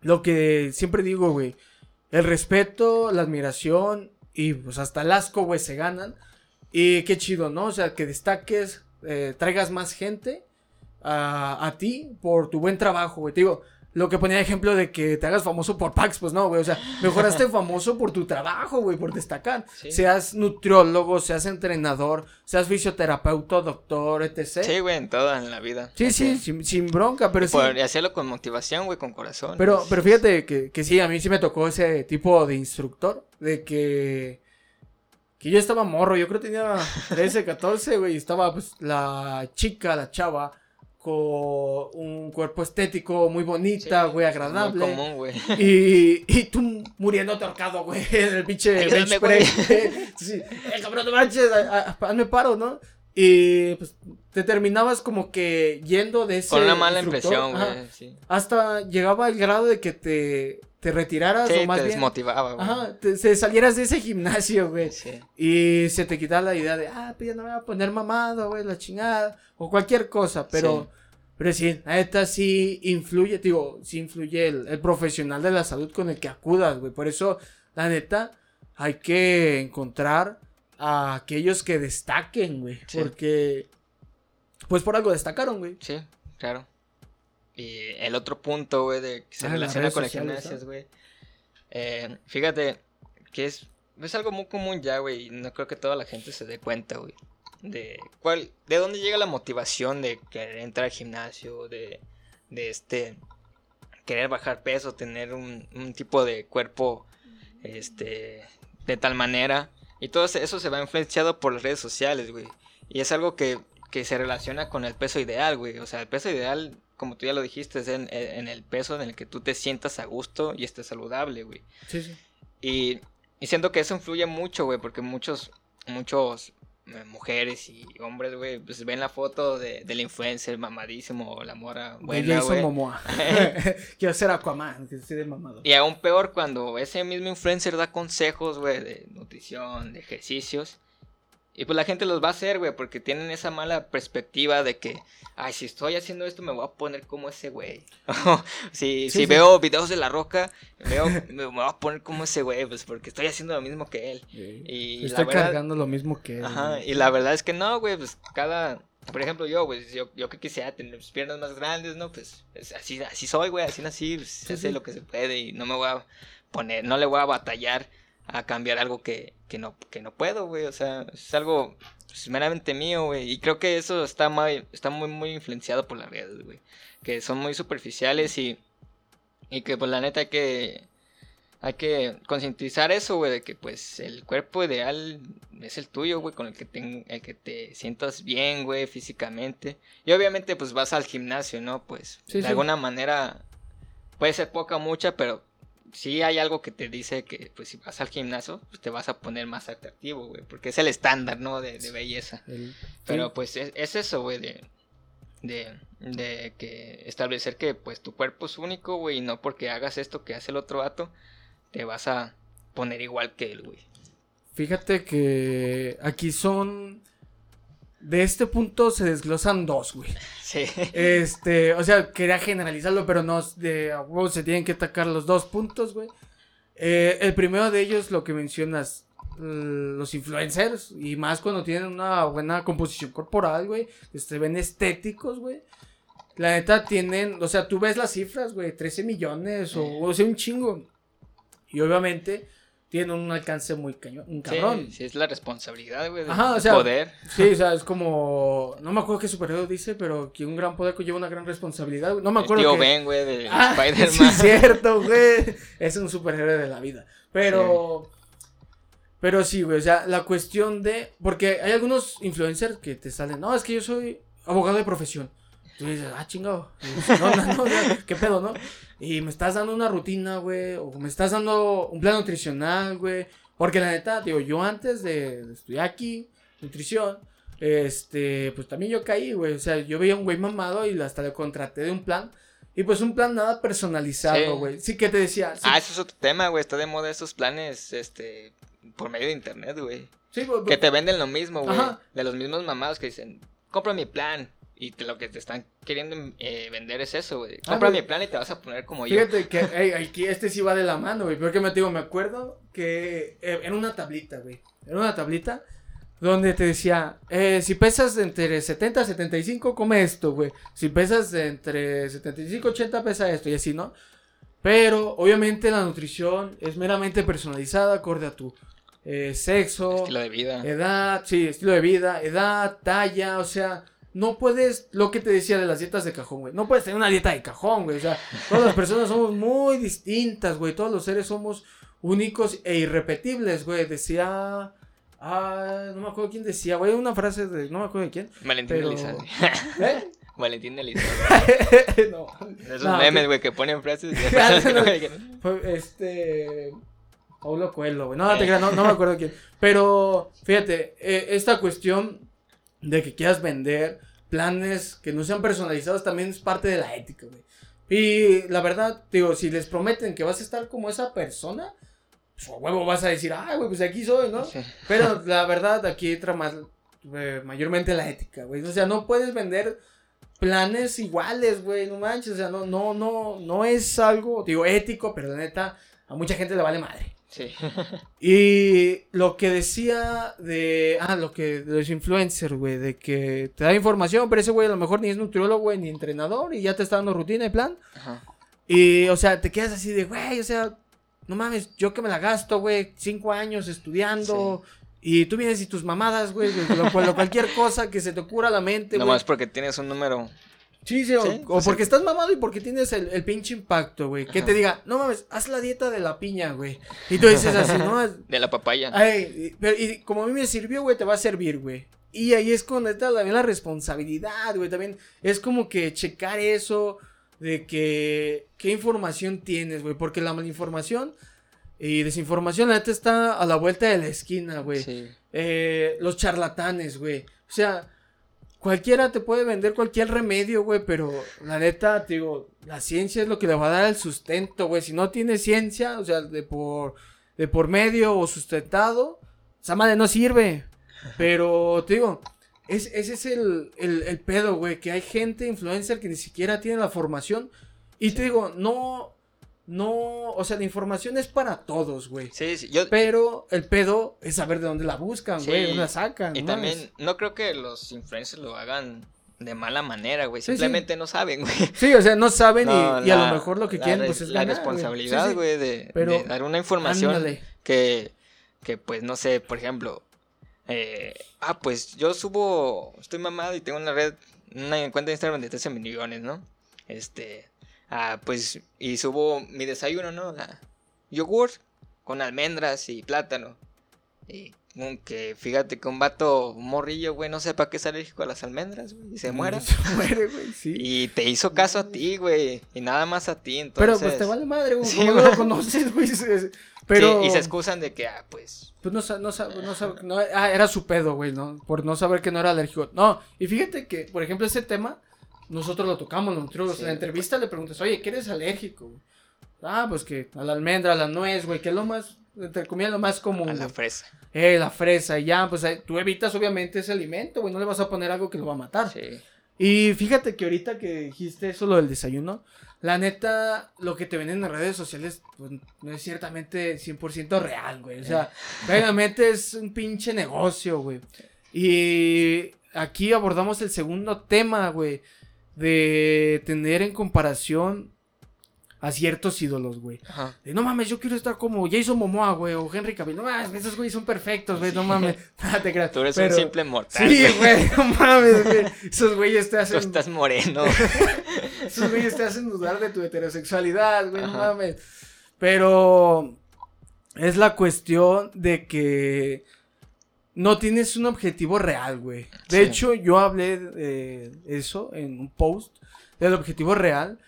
lo que siempre digo, güey, el respeto, la admiración y pues hasta el asco, güey, se ganan y qué chido, ¿no? O sea, que destaques, eh, traigas más gente a, a, ti por tu buen trabajo, güey. Te digo, lo que ponía de ejemplo de que te hagas famoso por Pax, pues no, güey. O sea, mejoraste famoso por tu trabajo, güey, por destacar. Seas nutriólogo, seas entrenador, seas fisioterapeuta, doctor, etc. Sí, güey, en toda en la vida. Sí, sí, sin, bronca, pero sí. Y hacerlo con motivación, güey, con corazón. Pero, pero fíjate que, que sí, a mí sí me tocó ese tipo de instructor, de que que yo estaba morro, yo creo que tenía 13, 14, güey, y estaba pues la chica, la chava, con un cuerpo estético muy bonita, güey, agradable. Muy común, güey. Y, y tú muriendo ahorcado, güey, en el pinche bench press. sí, eh, cabrón, no manches, hazme paro, ¿no? Y pues te terminabas como que yendo de ese. Con una mala impresión, güey. Sí. Hasta llegaba el grado de que te te retiraras o más te desmotivaba, güey. Ajá, te, salieras de ese gimnasio, güey. Sí. Y se te quitaba la idea de, ah, pues ya no me voy a poner mamado, güey, la chingada. O cualquier cosa, pero... Sí. Pero sí, a esta sí influye, digo, sí influye el, profesional de la salud con el que acudas, güey. Por eso, la neta, hay que encontrar a aquellos que destaquen, güey. Porque, pues por algo destacaron, güey. Sí, claro. Y el otro punto, güey, de que se ah, relaciona con las gimnasias, güey. Eh, fíjate que es, es algo muy común ya, güey. Y no creo que toda la gente se dé cuenta, güey. De cuál, de dónde llega la motivación de querer entrar al gimnasio, de, de este, querer bajar peso, tener un, un tipo de cuerpo, este, de tal manera. Y todo eso se va influenciado por las redes sociales, güey. Y es algo que, que se relaciona con el peso ideal, güey. O sea, el peso ideal como tú ya lo dijiste, es en, el peso en el que tú te sientas a gusto y estés saludable, güey. Sí, sí. Y, y siento que eso influye mucho, güey, porque muchos, muchos eh, mujeres y hombres, güey, pues ven la foto de, del influencer mamadísimo o la mora buena, güey. Momoa. Quiero ser Aquaman, que estoy de mamado. Y aún peor cuando ese mismo influencer da consejos, güey, de nutrición, de ejercicios Y pues la gente los va a hacer, güey, porque tienen esa mala perspectiva de que, ay, si estoy haciendo esto me voy a poner como ese güey. si si veo videos de La Roca, me voy a poner como ese güey, pues porque estoy haciendo lo mismo que él. Y estoy cargando lo mismo que él. Ajá, y la verdad es que no, güey, pues cada... Por ejemplo, yo, güey, yo, yo que quisiera tener piernas más grandes, ¿no? Pues, así, así soy, güey, así nací, pues, sé lo que se puede y no me voy a poner, no le voy a batallar a cambiar algo que, que, no, que no puedo, güey. O sea, es algo pues, meramente mío, güey. Y creo que eso está, muy, está muy, muy influenciado por las redes, güey. Que son muy superficiales y, y que pues la neta hay que, hay que concientizar eso, güey, de que pues el cuerpo ideal es el tuyo, güey, con el que, te, el que te sientas bien, güey, físicamente. Y obviamente pues vas al gimnasio, ¿no? Pues de alguna manera puede ser poca o mucha, pero sí hay algo que te dice que, pues, si vas al gimnasio, pues te vas a poner más atractivo, güey, porque es el estándar, ¿no? De, belleza. Pero, pues, es, eso, güey, de, de, de que establecer que, pues, tu cuerpo es único, güey, y no porque hagas esto que hace el otro vato, te vas a poner igual que él, güey. Fíjate que aquí son de este punto se desglosan dos, güey. Sí. Este, o sea, quería generalizarlo, pero no, de a se tienen que atacar los dos puntos, güey. Eh, el primero de ellos, lo que mencionas, los influencers, y más cuando tienen una buena composición corporal, güey, se ven estéticos, güey. La neta tienen, o sea, tú ves las cifras, güey, 13 millones o, o sea, un chingo. Y obviamente tiene un alcance muy cañón, un cabrón. Sí, es la responsabilidad, güey, Ajá, o sea, poder. Sí, o sea, es como, no me acuerdo qué superhéroe dice, pero que un gran poder lleva una gran responsabilidad, No me acuerdo. El tío Ben, güey, de ah, Spider-Man. Sí, es cierto, güey. Es un superhéroe de la vida. Pero, pero sí, güey, o sea, la cuestión de, porque hay algunos influencers que te salen, no, es que yo soy abogado de profesión. Tú dices, ah, chingado. No, no, no, qué pedo, ¿no? Y me estás dando una rutina, güey. O me estás dando un plan nutricional, güey. Porque la neta, digo, yo antes de, estudiar aquí, nutrición, este, pues también yo caí, güey. O sea, yo veía un güey mamado y hasta le contraté de un plan. Y pues un plan nada personalizado, güey. Sí. que te decía. Ah, eso es otro tema, güey. Está de moda esos planes, este, por medio de internet, güey. Sí, güey. Que te venden lo mismo, güey. De los mismos mamados que dicen, compra mi plan. Y lo que te están queriendo eh, vender es eso, güey. Ah, Compra mi plan y te vas a poner como yo. Fíjate que aquí este sí va de la mano, güey. Porque me digo, me acuerdo que eh, en una tablita, güey. En una tablita donde te decía, eh, si pesas entre 70 y 75, come esto, güey. Si pesas entre 75 y 80, pesa esto. Y así, ¿no? Pero obviamente la nutrición es meramente personalizada acorde a tu sexo. Estilo de vida. Edad, sí, estilo de vida, edad, talla, o sea no puedes, lo que te decía de las dietas de cajón, güey, no puedes tener una dieta de cajón, güey, o sea, todas las personas somos muy distintas, güey, todos los seres somos únicos e irrepetibles, güey, decía, ah, no me acuerdo quién decía, güey, una frase de, no me acuerdo de quién. Valentín pero... Elizalde. ¿Eh? Valentín Elizalde. no. Esos memes, güey, que... ponen frases. este... Paulo Coelho, güey. No, no, no me acuerdo quién. Pero, fíjate, eh, esta cuestión de que quieras vender planes que no sean personalizados también es parte de la ética, güey. Y la verdad, digo, si les prometen que vas a estar como esa persona, pues a huevo vas a decir, ay, güey, pues aquí soy, ¿no? Pero la verdad, aquí entra más, eh, mayormente la ética, güey. O sea, no puedes vender planes iguales, güey, no manches, o sea, no, no, no, no es algo, digo, ético, pero la neta, a mucha gente le vale madre. Sí. y lo que decía de. Ah, lo que. De los influencers, güey. De que te da información, pero ese güey a lo mejor ni es nutriólogo, güey, ni entrenador. Y ya te está dando rutina y plan. Ajá. Y, o sea, te quedas así de, güey, o sea, no mames, yo que me la gasto, güey, cinco años estudiando. Y tú vienes y tus mamadas, güey, cualquier cosa que se te ocurra a la mente, güey. Nomás porque tienes un número Sí, sí, o, porque estás mamado y porque tienes el, pinche impacto, güey. Que te diga, no mames, haz la dieta de la piña, güey. Y tú dices así, ¿no? De la papaya. Ay, pero, y como a mí me sirvió, güey, te va a servir, güey. Y ahí es con está también la responsabilidad, güey. También es como que checar eso de que qué información tienes, güey. Porque la malinformación y desinformación, la neta está a la vuelta de la esquina, güey. Sí. Eh, los charlatanes, güey. O sea, cualquiera te puede vender cualquier remedio, güey, pero la neta, digo, la ciencia es lo que le va a dar el sustento, güey. Si no tiene ciencia, o sea, de por, de por medio o sustentado, esa madre no sirve. Pero te digo, es, ese es el, el, el pedo, güey, que hay gente influencer que ni siquiera tiene la formación. Y te digo, no, no, o sea, la información es para todos, güey. Sí, sí, yo... Pero el pedo es saber de dónde la buscan, güey, dónde la sacan. Y ¿no? también, no creo que los influencers lo hagan de mala manera, güey. Sí, sí. Simplemente no saben, güey. Sí, o sea, no saben y- y, a lo mejor lo que quieren pues es la ganar, responsabilidad, güey, de, Pero, de dar una información Ándale. que, que, pues, no sé, por ejemplo, eh, ah, pues yo subo, estoy mamado y tengo una red, una cuenta de Instagram de 13 millones, ¿no? Este, ah, pues, y subo mi desayuno, ¿no? Ah, yogur con almendras y plátano. Y mm, que fíjate que un vato un morrillo, güey, no sepa que es alérgico a las almendras, güey, y se muera. Se muere, güey, sí. Y te hizo caso a ti, güey. Y nada más a ti, entonces. Pero pues te vale madre, güey. Sí, no lo conoces, güey. Pero. Sí, y se excusan de que, ah, pues. Pues no sabe, no sabe, no sabe, no- ah, era su pedo, güey, ¿no? Por no saber que no era alérgico. No, y fíjate que, por ejemplo, ese tema, nosotros lo tocamos, nosotros Sí. en la entrevista le preguntas, oye, ¿qué eres alérgico? güey? Ah, pues que a la almendra, a la nuez, güey, que es lo más, entre comillas, lo más común. A la güey. fresa. Eh, la fresa, y ya, pues tú evitas obviamente ese alimento, güey, no le vas a poner algo que lo va a matar. Sí. Y fíjate que ahorita que dijiste eso, lo del desayuno, la neta, lo que te ven en las redes sociales, pues no es ciertamente 100% real, güey. O sea, realmente es un pinche negocio, güey. Y aquí abordamos el segundo tema, güey, de tener en comparación a ciertos ídolos, güey. Ajá. De, no mames, yo quiero estar como Jason Momoa, güey, o Henry Cavill. No mames, esos güeyes son perfectos, güey, no mames. Nada te creas. Tú eres Pero- un simple mortal. Sí, güey. no mames, güey. Esos güeyes te Tú hacen. estás moreno. Esos güeyes te hacen dudar de tu heterosexualidad, güey, no mames. Pero es la cuestión de que no tienes un objetivo real, güey. De Sí. hecho, yo hablé de eso en un post del objetivo real.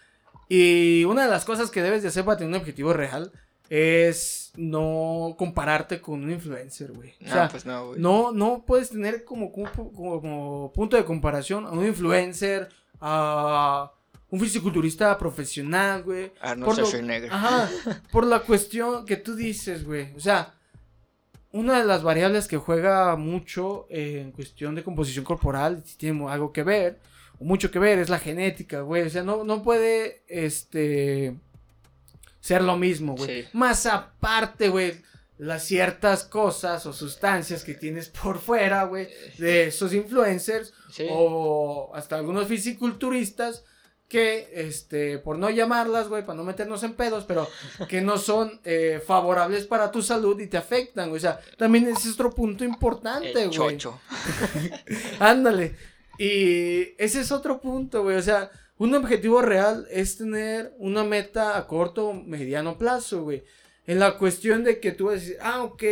Y una de las cosas que debes de hacer para tener un objetivo real es no compararte con un influencer, güey. O pues no, güey. no, no puedes tener como, como, como punto de comparación a un influencer, a un fisiculturista profesional, güey. Arnold Por lo-. Ajá, por la cuestión que tú dices, güey. O sea, una de las variables que juega mucho eh, en cuestión de composición corporal, si tiene algo que ver, o mucho que ver, es la genética, güey. O sea, no, no puede, este, ser lo mismo, güey. Sí. Más aparte, güey, las ciertas cosas o sustancias que tienes por fuera, güey, de esos influencers Sí. o hasta algunos fisiculturistas que, este, por no llamarlas, güey, para no meternos en pedos, pero que no son eh, favorables para tu salud y te afectan, güey. O sea, también ese es otro punto importante, El güey. chocho. Ándale. Y ese es otro punto, güey. O sea, un objetivo real es tener una meta a corto o mediano plazo, güey. En la cuestión de que tú vas a decir, ah, ok,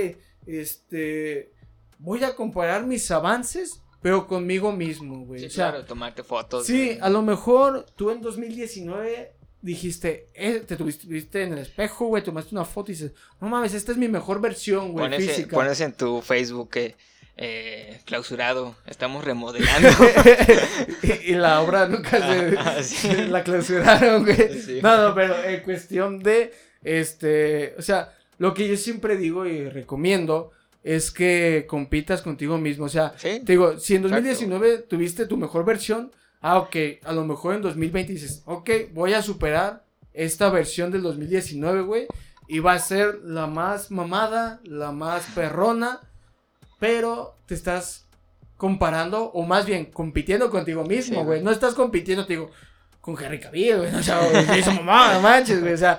este, voy a comparar mis avances, pero conmigo mismo, güey. Sí, o sea, claro, tomarte fotos. sí, a lo mejor tú en 2019 dijiste, eh, te tuviste viste en el espejo, güey, tomaste una foto y dices, no mames, esta es mi mejor versión, güey, Pones, en- física. pones en tu Facebook que eh, clausurado, estamos remodelando. y, y la obra nunca se... Ah, sí. la clausuraron, güey. Sí. No, no, pero en cuestión de, este, o sea, lo que yo siempre digo y recomiendo es que compitas contigo mismo. O sea, Sí. te digo, si en Exacto. 2019 tuviste tu mejor versión, ah, ok, a lo mejor en 2020 dices, ok, voy a superar esta versión del 2019, güey, y va a ser la más mamada, la más perrona, pero te estás comparando, o más bien compitiendo contigo mismo, güey. güey. no estás compitiendo, te digo, con Henry Cavill, güey. O sea, Jason Momoa, no manches, güey. O sea,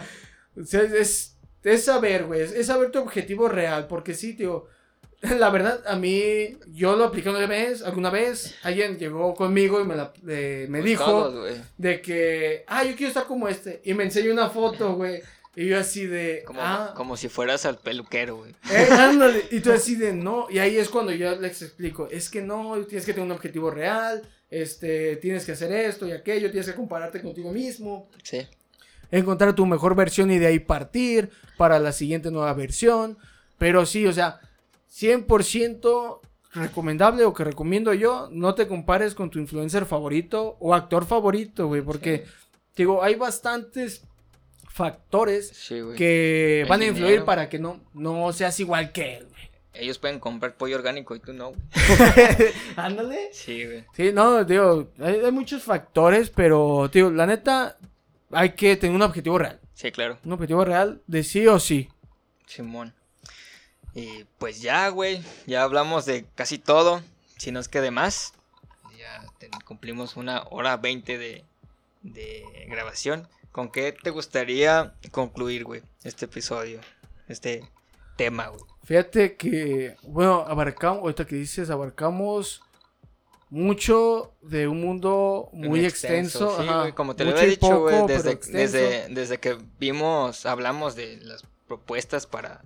es, es saber, güey. Es, saber tu objetivo real. Porque sí, tío. La verdad, a mí, yo lo apliqué una vez, alguna vez. Alguien llegó conmigo y me, la, eh, me Pues dijo todos, de que, ah, yo quiero estar como este. Y me enseñó una foto, güey. Y yo así de, Como, ah, como si fueras al peluquero, güey. eh, ándale. Y tú así de no. Y ahí es cuando yo les explico. Es que no, tienes que tener un objetivo real. Este, tienes que hacer esto y aquello. Tienes que compararte contigo mismo. Sí. Encontrar tu mejor versión y de ahí partir para la siguiente nueva versión. Pero sí, o sea, 100% recomendable o que recomiendo yo. No te compares con tu influencer favorito o actor favorito, güey. Porque, digo, hay bastantes factores Sí, que van a influir dinero. para que no, no seas igual que él, güey. ellos pueden comprar pollo orgánico y tú no. Ándale. Sí, güey. Sí, no, digo, hay, hay muchos factores, pero, tío, la neta, hay que tener un objetivo real. Sí, claro. Un objetivo real de sí o sí. Simón. Y pues ya, güey, ya hablamos de casi todo, si no es que de más. Ya cumplimos una hora veinte de, de grabación. ¿Con qué te gustaría concluir, güey, este episodio? Este tema, güey. Fíjate que, bueno, abarcamos, ahorita que dices, abarcamos mucho de un mundo muy extenso. Sí, ajá, como te lo mucho había y dicho, poco, desde, extenso. desde, desde que vimos, hablamos de las propuestas para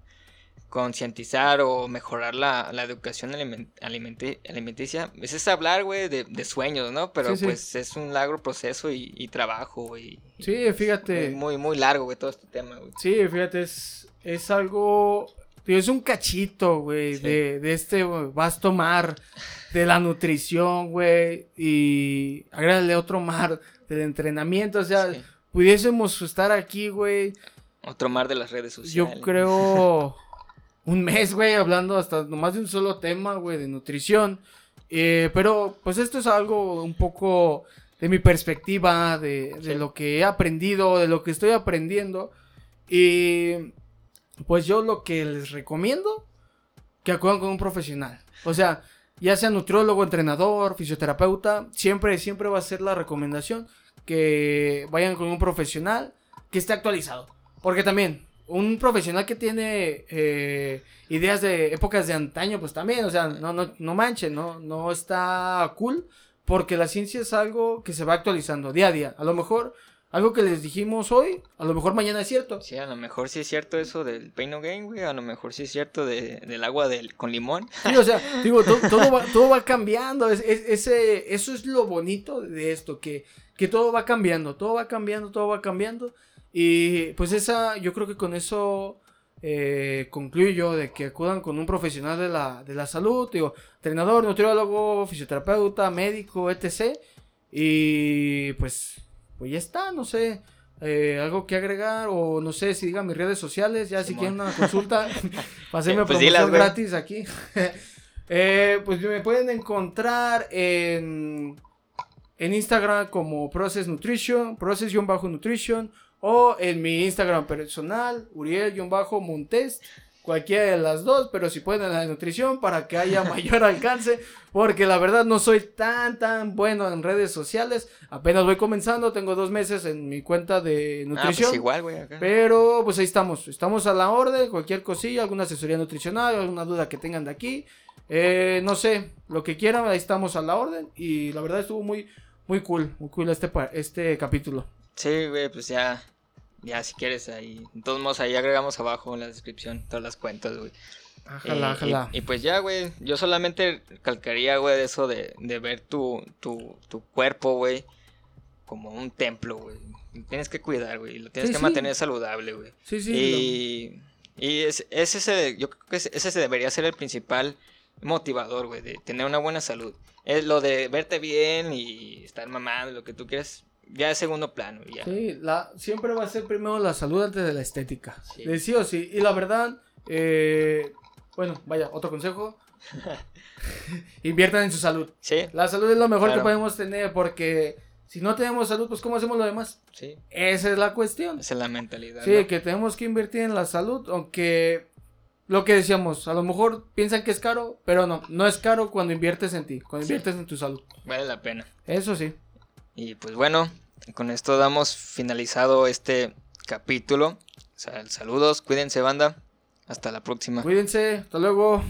concientizar o mejorar la, la educación aliment- alimenti- alimenticia. Ese es hablar, güey, de, de sueños, ¿no? Pero Sí, sí. pues es un largo proceso y, y trabajo, güey. Sí, fíjate. Muy, muy, muy largo, güey, todo este tema, güey. Sí, fíjate, es, es algo. Es un cachito, güey, Sí. de, de este vasto mar de la nutrición, güey. Y agrégale otro mar del entrenamiento. O sea, Sí. pudiésemos estar aquí, güey. Otro mar de las redes Yo sociales. creo un mes, güey, hablando hasta nomás de un solo tema, güey, de nutrición. Eh, pero pues esto es algo un poco de mi perspectiva, de, de lo que he aprendido, de lo que estoy aprendiendo. Y pues yo lo que les recomiendo, que acudan con un profesional. O sea, ya sea nutriólogo, entrenador, fisioterapeuta, siempre, siempre va a ser la recomendación que vayan con un profesional que esté actualizado. Porque también, un profesional que tiene eh, ideas de épocas de antaño, pues también, o sea, no, no, no manchen, no, no está cool. Porque la ciencia es algo que se va actualizando día a día. A lo mejor, algo que les dijimos hoy, a lo mejor mañana es cierto. Sí, a lo mejor sí es cierto eso del Pain No Gain, güey. A lo mejor sí es cierto de- del agua del, con limón. Sí, o sea, digo, to- todo, va, todo va cambiando. Es, es- ese, eso es lo bonito de esto, que, que todo va cambiando, todo va cambiando, todo va cambiando. Y pues esa, yo creo que con eso eh, concluyo de que acudan con un profesional de la, de la salud, digo, entrenador, nutriólogo, fisioterapeuta, médico, etc. Y pues, pues ya está, no sé. eh, algo que agregar o no sé si digan mis redes sociales ya si quieren una consulta pásenme Pues promoción gratis aquí. Eh, pues me pueden encontrar en, en Instagram como Process Nutrition, Process-Nutrition, o en mi Instagram personal, Uriel-Montes, cualquiera de las dos, pero si pueden la de nutrición para que haya mayor alcance, porque la verdad no soy tan, tan bueno en redes sociales, apenas voy comenzando, tengo dos meses en mi cuenta de Ah, nutrición. pues igual, güey. acá. Pero pues ahí estamos, estamos a la orden, cualquier cosilla, alguna asesoría nutricional, alguna duda que tengan de aquí, eh, no sé, lo que quieran, ahí estamos a la orden y la verdad estuvo muy, muy cool, muy cool este, este capítulo. Sí, güey, pues ya. Ya, si quieres, ahí. De todos modos, ahí agregamos abajo en la descripción todas las cuentas, güey. Ajala, Eh, ajala. Y, y pues ya, güey. Yo solamente calcaría, güey, de eso de, de ver tu, tu, tu cuerpo, güey, como un templo, güey. Tienes que cuidar, güey. Lo tienes Sí, que sí. mantener saludable, güey. Sí, sí. y y es, es ese, yo creo que es- ese debería ser el principal motivador, güey, de tener una buena salud. Es lo de verte bien y estar mamado, lo que tú quieras, ya es segundo plano, ya. sí, la, siempre va a ser primero la salud antes de la estética. Sí. De sí o sí. Y la verdad, eh, bueno, vaya, otro consejo. Inviertan en su salud. Sí, La salud es lo mejor Claro. que podemos tener porque si no tenemos salud, pues ¿cómo hacemos lo demás? sí, Esa es la cuestión. esa es la mentalidad. Sí, ¿no? que tenemos que invertir en la salud, aunque lo que decíamos, a lo mejor piensan que es caro, pero no, no es caro cuando inviertes en ti, cuando Sí. inviertes en tu salud. Vale la pena. Eso sí. Y pues bueno, con esto damos finalizado este capítulo. Saludos, cuídense banda. Hasta la próxima. Cuídense, hasta luego.